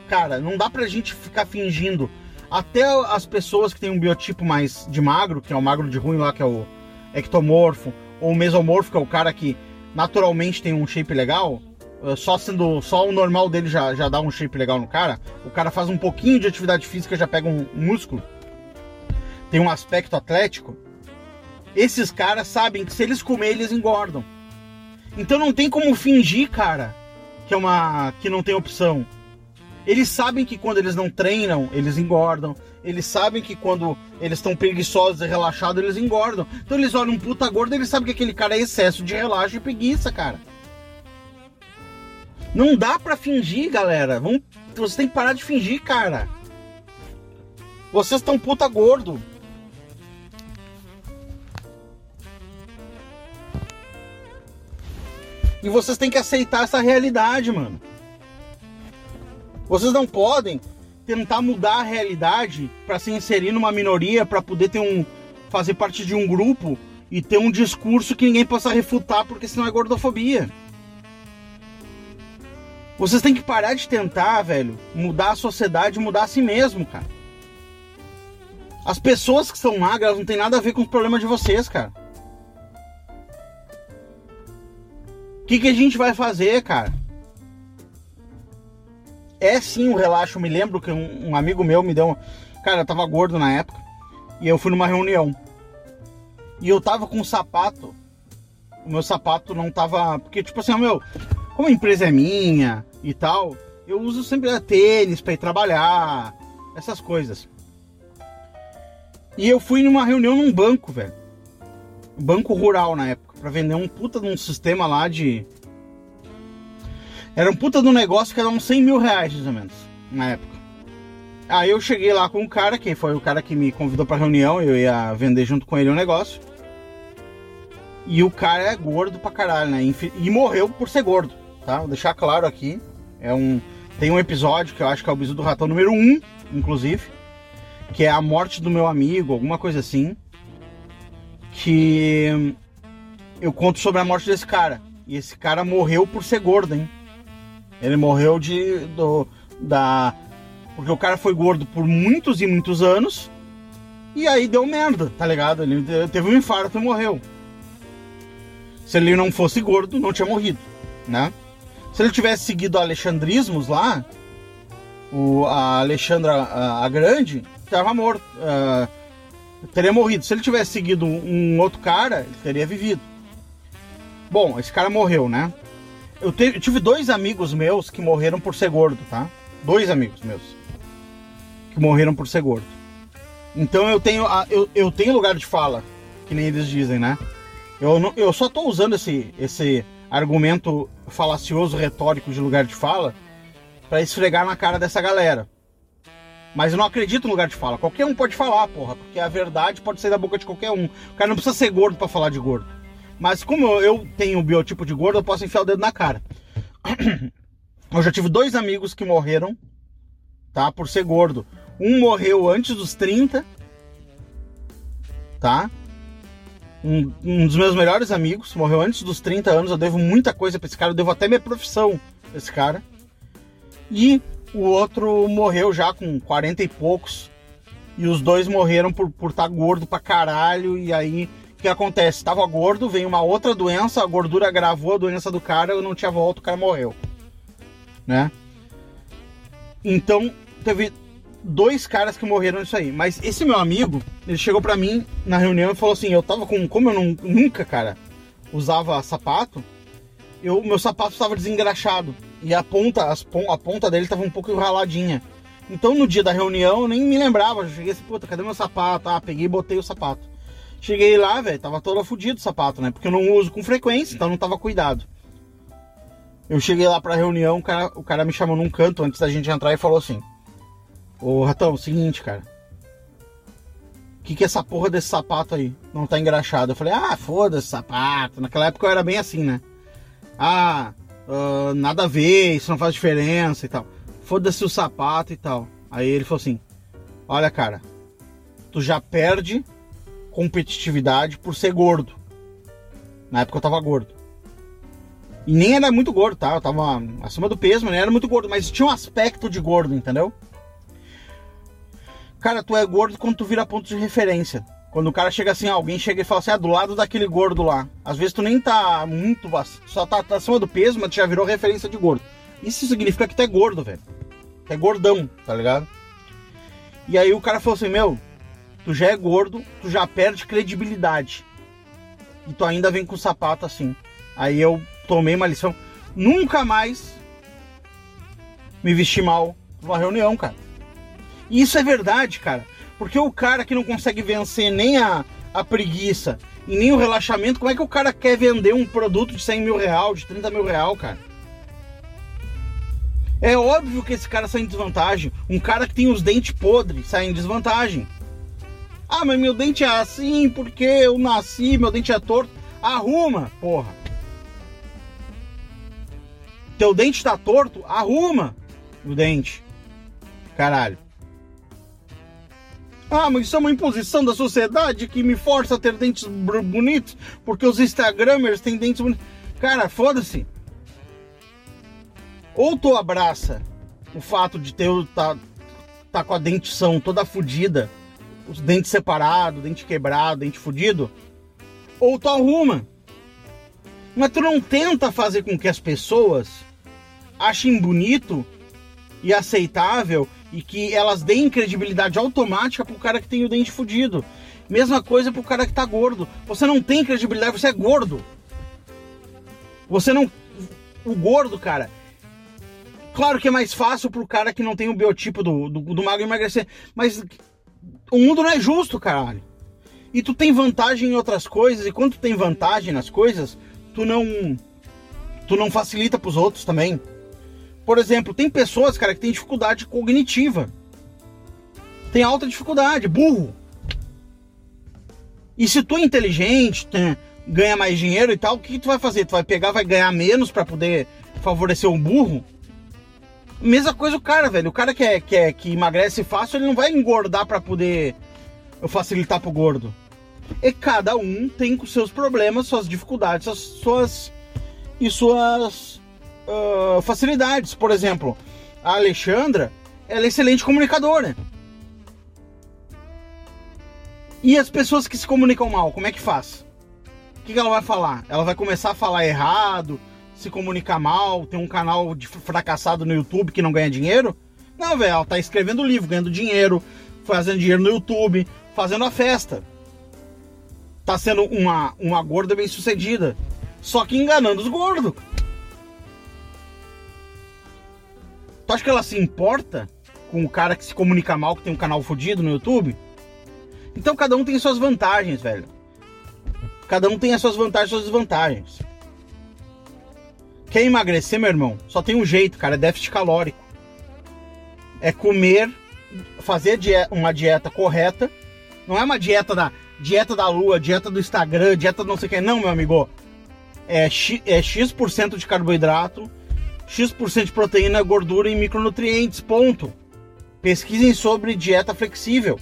Speaker 4: cara, não dá pra gente ficar fingindo. Até as pessoas que têm um biotipo mais de magro, que é o magro de ruim lá, que é o ectomorfo, ou mesomorfo, que é o cara que naturalmente tem um shape legal, eh, só sendo só o normal dele já, já dá um shape legal no cara. O cara faz um pouquinho de atividade física já pega um músculo. Tem um aspecto atlético. Esses caras sabem que se eles comerem, eles engordam. Então não tem como fingir, cara, que é uma que não tem opção. Eles sabem que quando eles não treinam, eles engordam. Eles sabem que quando eles estão preguiçosos e relaxados, eles engordam. Então eles olham um puta gordo e eles sabem que aquele cara é excesso de relaxo e preguiça, cara. Não dá pra fingir, galera. Vão... Você tem que parar de fingir, cara. Vocês estão puta gordo. E vocês têm que aceitar essa realidade, mano. Vocês não podem tentar mudar a realidade para se inserir numa minoria, para poder ter um fazer parte de um grupo e ter um discurso que ninguém possa refutar, porque senão é gordofobia. Vocês têm que parar de tentar, velho, mudar a sociedade, mudar a si mesmo, cara. As pessoas que são magras não tem nada a ver com os problemas de vocês, cara. O que, que a gente vai fazer, cara? É sim um relaxo. Me lembro que um, um amigo meu me deu. Cara, eu tava gordo na época. E eu fui numa reunião. E eu tava com um sapato. O meu sapato não tava. Porque, tipo assim, meu, como a empresa é minha e tal, eu uso sempre tênis para ir trabalhar, essas coisas. E eu fui numa reunião num banco, velho. Banco rural na época, pra vender um puta de um sistema lá de. Era um puta um negócio que era uns 100 mil reais, mais ou menos, na época. Aí eu cheguei lá com um cara, que foi o cara que me convidou pra reunião, eu ia vender junto com ele um negócio. E o cara é gordo pra caralho, né? E morreu por ser gordo, tá? Vou deixar claro aqui. É um. Tem um episódio que eu acho que é o Bisu do Ratão número 1, inclusive. Que é a morte do meu amigo, alguma coisa assim. Que eu conto sobre a morte desse cara. E esse cara morreu por ser gordo, hein? Ele morreu de. Do, da. Porque o cara foi gordo por muitos e muitos anos. E aí deu merda, tá ligado? Ele teve um infarto e morreu. Se ele não fosse gordo, não tinha morrido, né? Se ele tivesse seguido alexandrismos lá, o, a Alexandra a, a Grande estava morto, uh, teria morrido. Se ele tivesse seguido um outro cara, ele teria vivido. Bom, esse cara morreu, né? Eu, te, eu, tive dois amigos meus que morreram por ser gordo, tá? Dois amigos meus que morreram por ser gordo. Então eu tenho, eu, eu tenho lugar de fala, que nem eles dizem, né? Eu, não, eu só tô usando esse, esse argumento falacioso, retórico de lugar de fala para esfregar na cara dessa galera. Mas eu não acredito no lugar de fala. Qualquer um pode falar, porra, porque a verdade pode sair da boca de qualquer um. O cara não precisa ser gordo para falar de gordo. Mas como eu tenho o biotipo de gordo, eu posso enfiar o dedo na cara. Eu já tive dois amigos que morreram, tá? Por ser gordo. Um morreu antes dos 30, tá? Um, um, dos meus melhores amigos morreu antes dos 30 anos. Eu devo muita coisa pra esse cara, eu devo até minha profissão pra esse cara. E o outro morreu já com 40 e poucos. E os dois morreram por estar por tá gordo pra caralho. E aí, o que acontece? Tava gordo, veio uma outra doença, a gordura agravou a doença do cara, eu não tinha volta, o cara morreu. Né? Então, teve dois caras que morreram nisso aí. Mas esse meu amigo, ele chegou pra mim na reunião e falou assim: eu tava com. Como eu não, nunca, cara, usava sapato, eu, meu sapato estava desengraxado. E a ponta, as, a ponta dele tava um pouco raladinha. Então no dia da reunião eu nem me lembrava. Eu cheguei assim, puta, cadê meu sapato? Ah, peguei e botei o sapato. Cheguei lá, velho, tava todo fudido o sapato, né? Porque eu não uso com frequência, então não tava cuidado. Eu cheguei lá pra reunião, o cara, o cara me chamou num canto antes da gente entrar e falou assim: Ô Ratão, seguinte, cara. O que, que é essa porra desse sapato aí? Não tá engraxado. Eu falei, ah, foda-se sapato. Naquela época eu era bem assim, né? Ah, uh, nada a ver, isso não faz diferença e tal. Foda-se o sapato e tal. Aí ele falou assim: Olha, cara, tu já perde competitividade por ser gordo. Na época eu tava gordo. E nem era muito gordo, tá? Eu tava acima do peso, mas nem era muito gordo. Mas tinha um aspecto de gordo, entendeu? Cara, tu é gordo quando tu vira ponto de referência. Quando o cara chega assim, alguém chega e fala assim, ah, do lado daquele gordo lá. Às vezes tu nem tá muito, só tá, tá acima do peso, mas tu já virou referência de gordo. Isso significa que tu é gordo, velho. Tu é gordão, tá ligado? E aí o cara falou assim, meu, tu já é gordo, tu já perde credibilidade. E tu ainda vem com sapato assim. Aí eu tomei uma lição. Nunca mais me vesti mal numa reunião, cara. E isso é verdade, cara. Porque o cara que não consegue vencer nem a, a preguiça e nem o relaxamento, como é que o cara quer vender um produto de 100 mil real, de 30 mil real, cara? É óbvio que esse cara sai em desvantagem. Um cara que tem os dentes podres sai em desvantagem. Ah, mas meu dente é assim porque eu nasci, meu dente é torto. Arruma, porra. Teu dente tá torto? Arruma o dente. Caralho. Ah, mas isso é uma imposição da sociedade que me força a ter dentes bonitos, porque os Instagramers têm dentes bonitos. Cara, foda-se. Ou tu abraça o fato de ter tá, tá com a dentição toda fodida, os dentes separados, dente quebrado, dente fudido, ou tu arruma. Mas tu não tenta fazer com que as pessoas achem bonito e aceitável e que elas deem credibilidade automática pro cara que tem o dente fudido. Mesma coisa pro cara que tá gordo. Você não tem credibilidade, você é gordo. Você não. O gordo, cara. Claro que é mais fácil pro cara que não tem o biotipo do, do, do magro emagrecer. Mas O mundo não é justo, caralho. E tu tem vantagem em outras coisas, e quando tu tem vantagem nas coisas, tu não. Tu não facilita pros outros também. Por exemplo, tem pessoas, cara, que tem dificuldade cognitiva. Tem alta dificuldade, burro. E se tu é inteligente, tem, ganha mais dinheiro e tal, o que, que tu vai fazer? Tu vai pegar, vai ganhar menos para poder favorecer um burro? Mesma coisa o cara, velho. O cara que, é, que, é, que emagrece fácil, ele não vai engordar para poder facilitar pro gordo. E cada um tem com seus problemas, suas dificuldades, suas, suas e suas uh, facilidades. Por exemplo, a Alexandra, ela é excelente comunicadora. E as pessoas que se comunicam mal, como é que faz? O que, que ela vai falar? Ela vai começar a falar errado, se comunicar mal, ter um canal de fracassado no YouTube que não ganha dinheiro? Não, velho, ela tá escrevendo livro, ganhando dinheiro, fazendo dinheiro no YouTube, fazendo a festa. Tá sendo uma, uma gorda bem sucedida. Só que enganando os gordos. Tu acha que ela se importa com o cara que se comunica mal, que tem um canal fodido no YouTube? Então cada um tem suas vantagens, velho. Cada um tem as suas vantagens e suas desvantagens. Quer emagrecer, meu irmão? Só tem um jeito, cara, é déficit calórico. É comer, fazer uma dieta correta. Não é uma dieta da dieta da lua, dieta do Instagram, dieta não sei o que. Não, meu amigo. É, X, é X% de carboidrato, X% de proteína, gordura e micronutrientes. Ponto. Pesquisem sobre dieta flexível.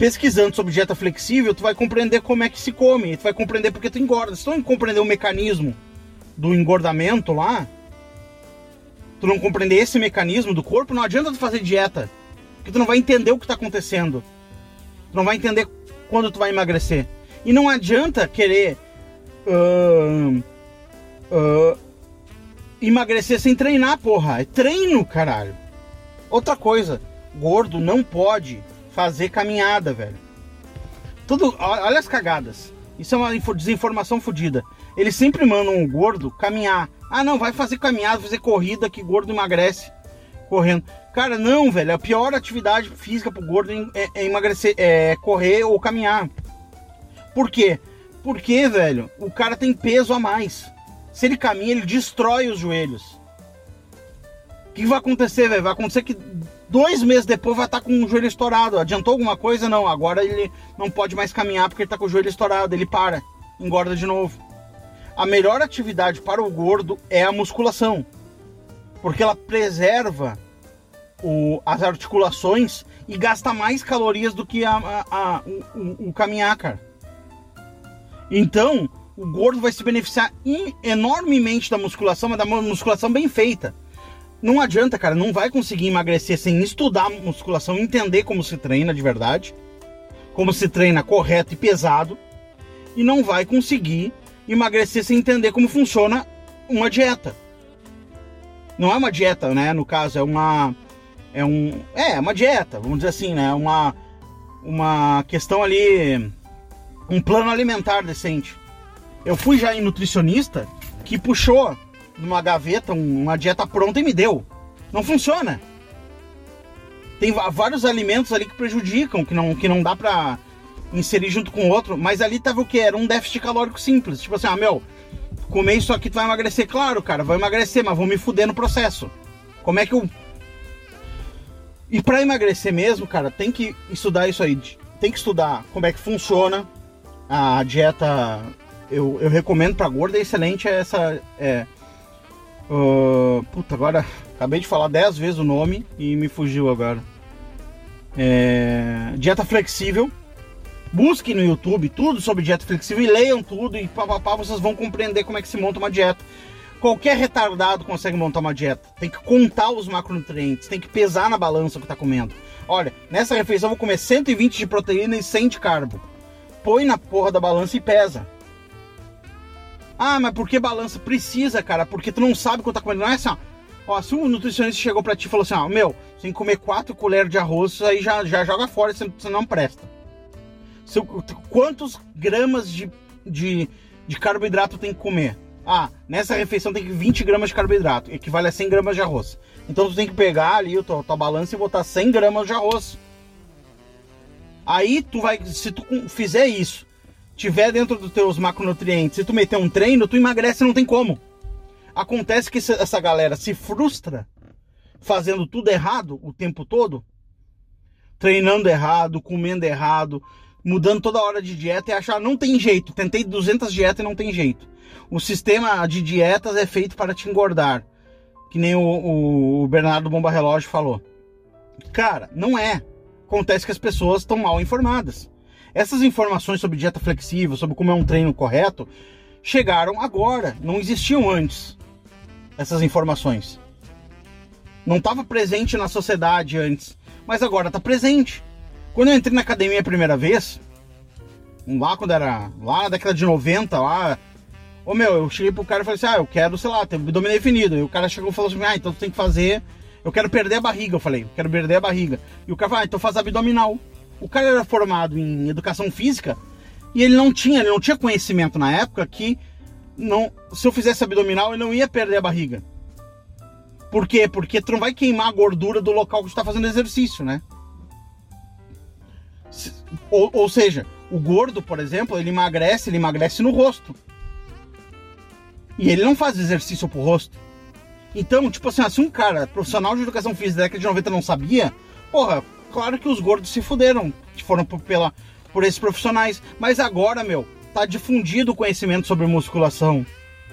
Speaker 4: Pesquisando sobre dieta flexível, tu vai compreender como é que se come, tu vai compreender porque tu engorda. Se tu não compreender o mecanismo do engordamento lá, tu não compreender esse mecanismo do corpo, não adianta tu fazer dieta. Porque tu não vai entender o que está acontecendo. Tu não vai entender quando tu vai emagrecer. E não adianta querer uh, uh, emagrecer sem treinar, porra. É treino, caralho. Outra coisa, gordo não pode fazer caminhada, velho. Tudo, olha as cagadas. Isso é uma desinformação fodida. Eles sempre mandam um gordo caminhar. Ah, não, vai fazer caminhada, fazer corrida que gordo emagrece correndo. Cara, não, velho. A pior atividade física pro gordo é, é emagrecer, é correr ou caminhar. Por quê? Porque, velho, o cara tem peso a mais. Se ele caminha, ele destrói os joelhos. O que vai acontecer, velho? Vai acontecer que dois meses depois vai estar com o joelho estourado. Adiantou alguma coisa? Não. Agora ele não pode mais caminhar porque ele está com o joelho estourado. Ele para, engorda de novo. A melhor atividade para o gordo é a musculação. Porque ela preserva o, as articulações e gasta mais calorias do que a, a, a o, o caminhar, cara. Então, o gordo vai se beneficiar enormemente da musculação, mas da musculação bem feita. Não adianta, cara, não vai conseguir emagrecer sem estudar musculação, entender como se treina de verdade, como se treina correto e pesado, e não vai conseguir emagrecer sem entender como funciona uma dieta. Não é uma dieta, né? No caso, é uma. É um. É, é uma dieta, vamos dizer assim, né? Uma, uma questão ali um plano alimentar decente. Eu fui já em nutricionista que puxou numa gaveta uma dieta pronta e me deu. Não funciona. Tem vários alimentos ali que prejudicam, que não, que não dá pra inserir junto com o outro, mas ali tava o que? Era um déficit calórico simples. Tipo assim, ah, meu, comer isso aqui tu vai emagrecer. Claro, cara, vai emagrecer, mas vou me fuder no processo. Como é que eu. E para emagrecer mesmo, cara, tem que estudar isso aí. Tem que estudar como é que funciona, a dieta eu, eu recomendo para gorda é excelente essa é uh, puta agora acabei de falar 10 vezes o nome e me fugiu agora. É, dieta flexível. Busquem no YouTube tudo sobre dieta flexível e leiam tudo e papapá vocês vão compreender como é que se monta uma dieta. Qualquer retardado consegue montar uma dieta. Tem que contar os macronutrientes tem que pesar na balança o que está comendo. Olha nessa refeição eu vou comer 120 de proteína e 100 de carbo. Põe na porra da balança e pesa. Ah, mas por que balança? Precisa, cara, porque tu não sabe quanto tá comendo. Não é assim, ó. ó se um nutricionista chegou pra ti e falou assim, ó, meu, você tem que comer 4 colheres de arroz, aí já, já joga fora, você, não presta. Se, quantos gramas de, de, de carboidrato tem que comer? Ah, nessa refeição tem que 20 gramas de carboidrato, equivale a 100 gramas de arroz. Então tu tem que pegar ali a tua balança e botar 100 gramas de arroz. Aí tu vai, se tu fizer isso, tiver dentro dos teus macronutrientes, se tu meter um treino, tu emagrece, não tem como. Acontece que essa galera se frustra fazendo tudo errado o tempo todo, treinando errado, comendo errado, mudando toda hora de dieta e achar não tem jeito. Tentei 200 dietas e não tem jeito. O sistema de dietas é feito para te engordar, que nem o, o Bernardo Bomba Relógio falou. Cara, não é. Acontece que as pessoas estão mal informadas. Essas informações sobre dieta flexível, sobre como é um treino correto, chegaram agora, não existiam antes. Essas informações. Não estava presente na sociedade antes, mas agora está presente. Quando eu entrei na academia a primeira vez, lá quando era lá na década de 90, lá, ô meu, eu cheguei pro cara e falei assim: "Ah, eu quero, sei lá, ter abdômen definido". E o cara chegou e falou assim: "Ah, então tu tem que fazer, eu quero perder a barriga", eu falei: "Eu quero perder a barriga". E o cara falou: "Ah, então faz abdominal". O cara era formado em educação física e ele não tinha, ele não tinha conhecimento na época que não, se eu fizesse abdominal, eu não ia perder a barriga. Por quê? Porque tu não vai queimar a gordura do local que tu está fazendo exercício, né? Ou, ou, seja, o gordo, por exemplo, ele emagrece, ele emagrece no rosto. E ele não faz exercício pro rosto. Então, tipo assim, se um cara profissional de educação física da década de 90 não sabia, porra, claro que os gordos se fuderam, que foram por, pela, por esses profissionais. Mas agora, meu, tá difundido o conhecimento sobre musculação,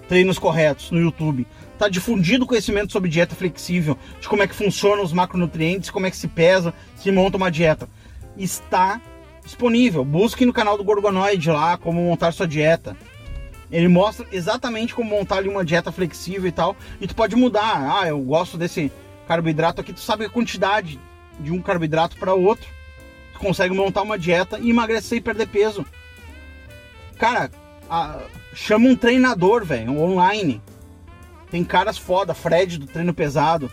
Speaker 4: treinos corretos no YouTube. Tá difundido o conhecimento sobre dieta flexível, de como é que funcionam os macronutrientes, como é que se pesa, se monta uma dieta. Está disponível. Busque no canal do Gorgonoide lá como montar sua dieta. Ele mostra exatamente como montar ali uma dieta flexível e tal. E tu pode mudar. Ah, eu gosto desse carboidrato aqui. Tu sabe a quantidade de um carboidrato para outro. Tu consegue montar uma dieta e emagrecer e perder peso. Cara, a, chama um treinador, velho, online. Tem caras foda, Fred do treino pesado.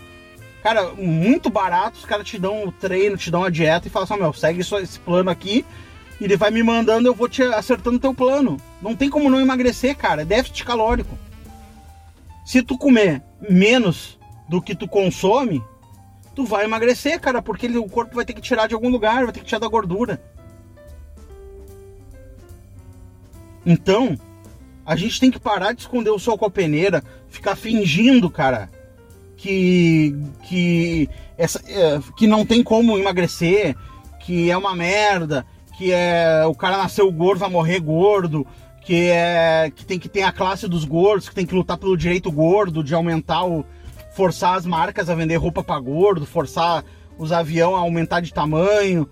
Speaker 4: Cara, muito barato, os caras te dão o treino, te dão a dieta e falam assim, meu, segue só esse plano aqui. E ele vai me mandando, eu vou te acertando teu plano. Não tem como não emagrecer, cara. É déficit calórico. Se tu comer menos do que tu consome, tu vai emagrecer, cara, porque o corpo vai ter que tirar de algum lugar, vai ter que tirar da gordura. Então, a gente tem que parar de esconder o sol com a peneira, ficar fingindo, cara, que que essa é, que não tem como emagrecer, que é uma merda, que é o cara nasceu gordo vai morrer gordo, que é que tem que ter a classe dos gordos, que tem que lutar pelo direito gordo de aumentar o forçar as marcas a vender roupa para gordo, forçar os aviões a aumentar de tamanho.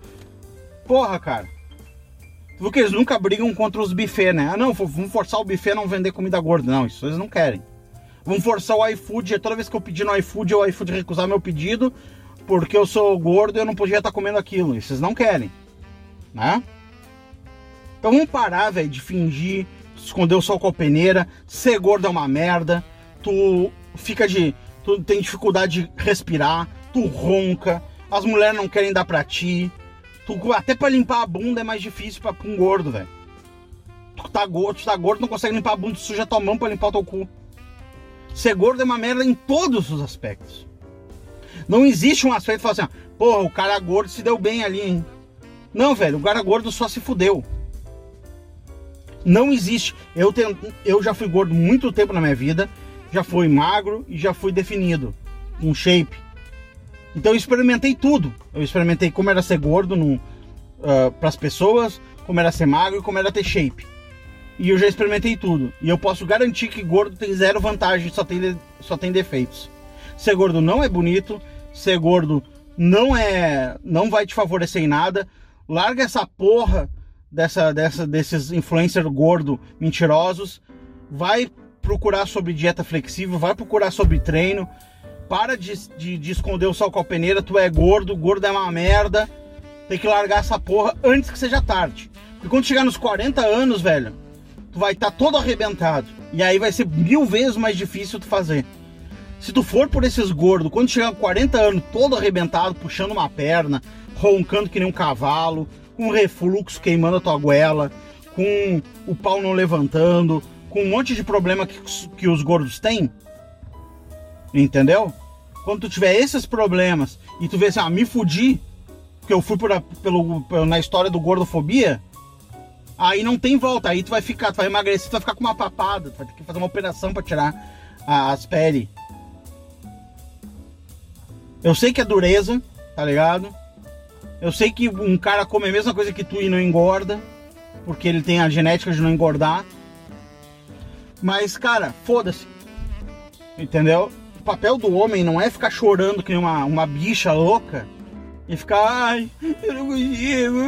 Speaker 4: Porra, cara. Tu viu que eles nunca brigam contra os buffet, né? Ah, não, vamos forçar o buffet a não vender comida gorda. Não, isso eles não querem. Vamos forçar o iFood. Toda vez que eu pedir no iFood, o iFood recusar meu pedido, porque eu sou gordo e eu não podia estar comendo aquilo. Isso eles não querem, né? Então vamos parar, velho, de fingir, esconder o sol com a peneira. Ser gordo é uma merda. Tu fica de. Tu tem dificuldade de respirar. Tu ronca. As mulheres não querem dar pra ti. Tu, até pra limpar a bunda é mais difícil pra, pra um gordo, velho. Tu tá gordo, tu tá gordo, não consegue limpar a bunda, tu suja tua mão pra limpar o teu cu. Ser gordo é uma merda em todos os aspectos. Não existe um aspecto que fala assim, ah, porra, o cara gordo se deu bem ali, hein? Não, velho, o cara gordo só se fudeu. Não existe. Eu, tenho, eu já fui gordo muito tempo na minha vida, já fui magro e já fui definido. Um shape. Então eu experimentei tudo. Eu experimentei como era ser gordo uh, ah, para as pessoas, como era ser magro e como era ter shape. E eu já experimentei tudo. E eu posso garantir que gordo tem zero vantagem, só tem, só tem defeitos. Ser gordo não é bonito, ser gordo não é. não vai te favorecer em nada. Larga essa porra dessa, dessa, desses influencers gordo mentirosos. Vai procurar sobre dieta flexível, vai procurar sobre treino para de, de, de esconder o sol com a peneira, tu é gordo, gordo é uma merda. Tem que largar essa porra antes que seja tarde. Porque quando chegar nos 40 anos, velho, tu vai estar tá todo arrebentado. E aí vai ser mil vezes mais difícil tu fazer. Se tu for por esses gordos, quando chegar com 40 anos, todo arrebentado, puxando uma perna, roncando que nem um cavalo, com refluxo queimando a tua goela, com o pau não levantando, com um monte de problema que, que os gordos têm, Entendeu? quando tu tiver esses problemas e tu vê assim, ah, me fudi, porque eu fui por a- pelo, na história do gordofobia, aí não tem volta. Aí tu vai ficar, tu vai emagrecer, tu vai ficar com uma papada, tu vai ter que fazer uma operação pra tirar a- as peles. Eu sei que é dureza, tá ligado? Eu sei que um cara come a mesma coisa que tu e não engorda, porque ele tem a genética de não engordar. Mas, cara, foda-se. Entendeu? O papel do homem não é ficar chorando que nem uma, uma bicha louca e ficar, ai, eu não consigo.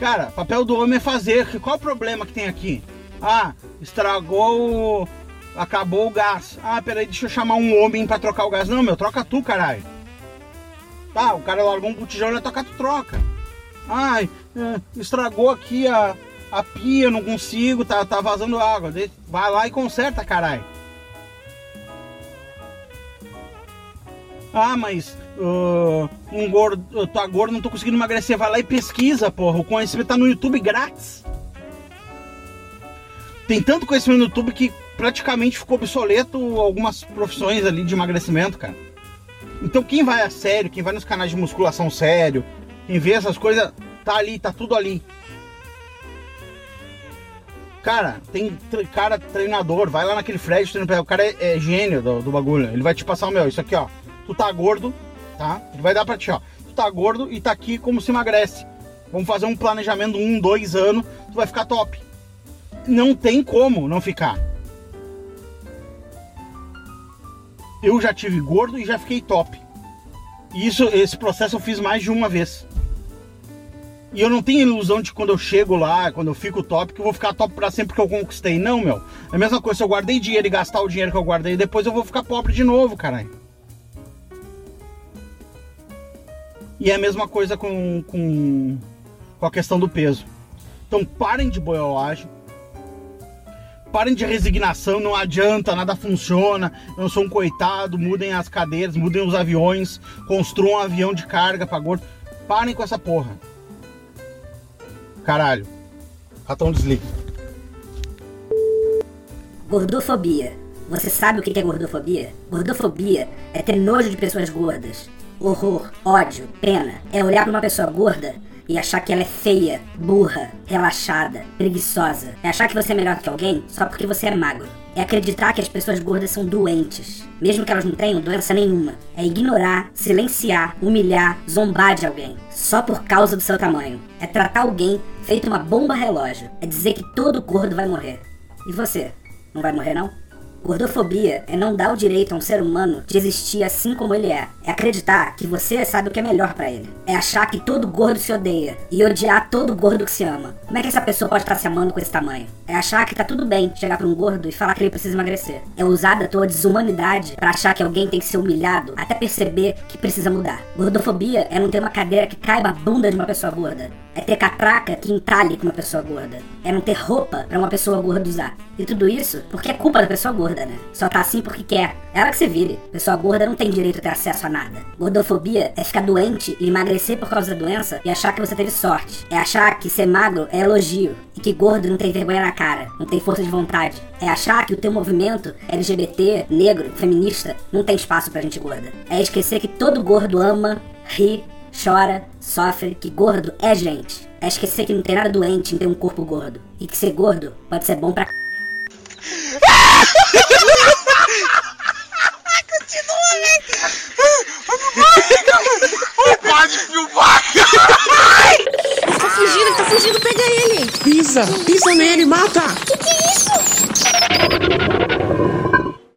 Speaker 4: Cara, papel do homem é fazer. Qual o problema que tem aqui? Ah, estragou. o- Acabou o gás. Ah, peraí, deixa eu chamar um homem pra trocar o gás. Não, meu, troca tu, caralho. Tá, o cara largou um botijão e toca, tu troca. Ai, é, estragou aqui a, a pia, eu não consigo, tá, tá vazando água. Vai lá e conserta, caralho. Ah, mas uh, um gordo, eu tô gordo, não tô conseguindo emagrecer. Vai lá e pesquisa, porra. O conhecimento tá no YouTube grátis. Tem tanto conhecimento no YouTube que praticamente ficou obsoleto algumas profissões ali de emagrecimento, cara. Então quem vai a sério, quem vai nos canais de musculação sério, quem vê essas coisas, tá ali, tá tudo ali. Cara, tem tre- cara treinador, vai lá naquele Fred, o cara é, é gênio do, do bagulho. Ele vai te passar o meu, isso aqui, ó. Tu tá gordo, tá? Ele vai dar pra ti, ó. Tu tá gordo e tá aqui como se emagrece. Vamos fazer um planejamento um, dois anos, tu vai ficar top. Não tem como não ficar. Eu já tive gordo e já fiquei top. E isso, esse processo eu fiz mais de uma vez. E eu não tenho ilusão de quando eu chego lá, quando eu fico top, que eu vou ficar top pra sempre porque eu conquistei. Não, meu. É a mesma coisa se eu guardei dinheiro e gastar o dinheiro que eu guardei, depois eu vou ficar pobre de novo, caralho. E é a mesma coisa com, com, com a questão do peso. Então parem de boiolagem. Parem de resignação, não adianta, nada funciona. Eu sou um coitado, mudem as cadeiras, mudem os aviões, construam um avião de carga pra gordo. Parem com essa porra. Caralho. Ratão desliga.
Speaker 5: Gordofobia. Você sabe o que é gordofobia? Gordofobia é ter nojo de pessoas gordas. Horror, ódio, pena. É olhar pra uma pessoa gorda e achar que ela é feia, burra, relaxada, preguiçosa. É achar que você é melhor que alguém só porque você é magro. É acreditar que as pessoas gordas são doentes, mesmo que elas não tenham doença nenhuma. É ignorar, silenciar, humilhar, zombar de alguém, só por causa do seu tamanho. É tratar alguém feito uma bomba relógio. É dizer que todo gordo vai morrer. E você? Não vai morrer não? Gordofobia é não dar o direito a um ser humano de existir assim como ele é. É acreditar que você sabe o que é melhor pra ele. É achar que todo gordo se odeia e odiar todo gordo que se ama. Como é que essa pessoa pode estar se amando com esse tamanho? É achar que tá tudo bem chegar pra um gordo e falar que ele precisa emagrecer. É usar da tua desumanidade pra achar que alguém tem que ser humilhado até perceber que precisa mudar. Gordofobia é não ter uma cadeira que caiba a bunda de uma pessoa gorda. É ter catraca que entalhe com uma pessoa gorda. É não ter roupa pra uma pessoa gorda usar. E tudo isso porque é culpa da pessoa gorda, né? Só tá assim porque quer. Ela que se vire. Pessoa gorda não tem direito a ter acesso a nada. Gordofobia é ficar doente e emagrecer por causa da doença e achar que você teve sorte. É achar que ser magro é elogio e que gordo não tem vergonha na cara, não tem força de vontade. É achar que o teu movimento LGBT, negro, feminista, não tem espaço pra gente gorda. É esquecer que todo gordo ama, ri, chora, sofre, que gordo é gente. É esquecer que não tem nada doente em ter um corpo gordo. E que ser gordo pode ser bom pra c...
Speaker 1: Tá fugindo, tá fugindo, pega ele.
Speaker 6: Pisa, pisa nele, mata!
Speaker 1: Que que é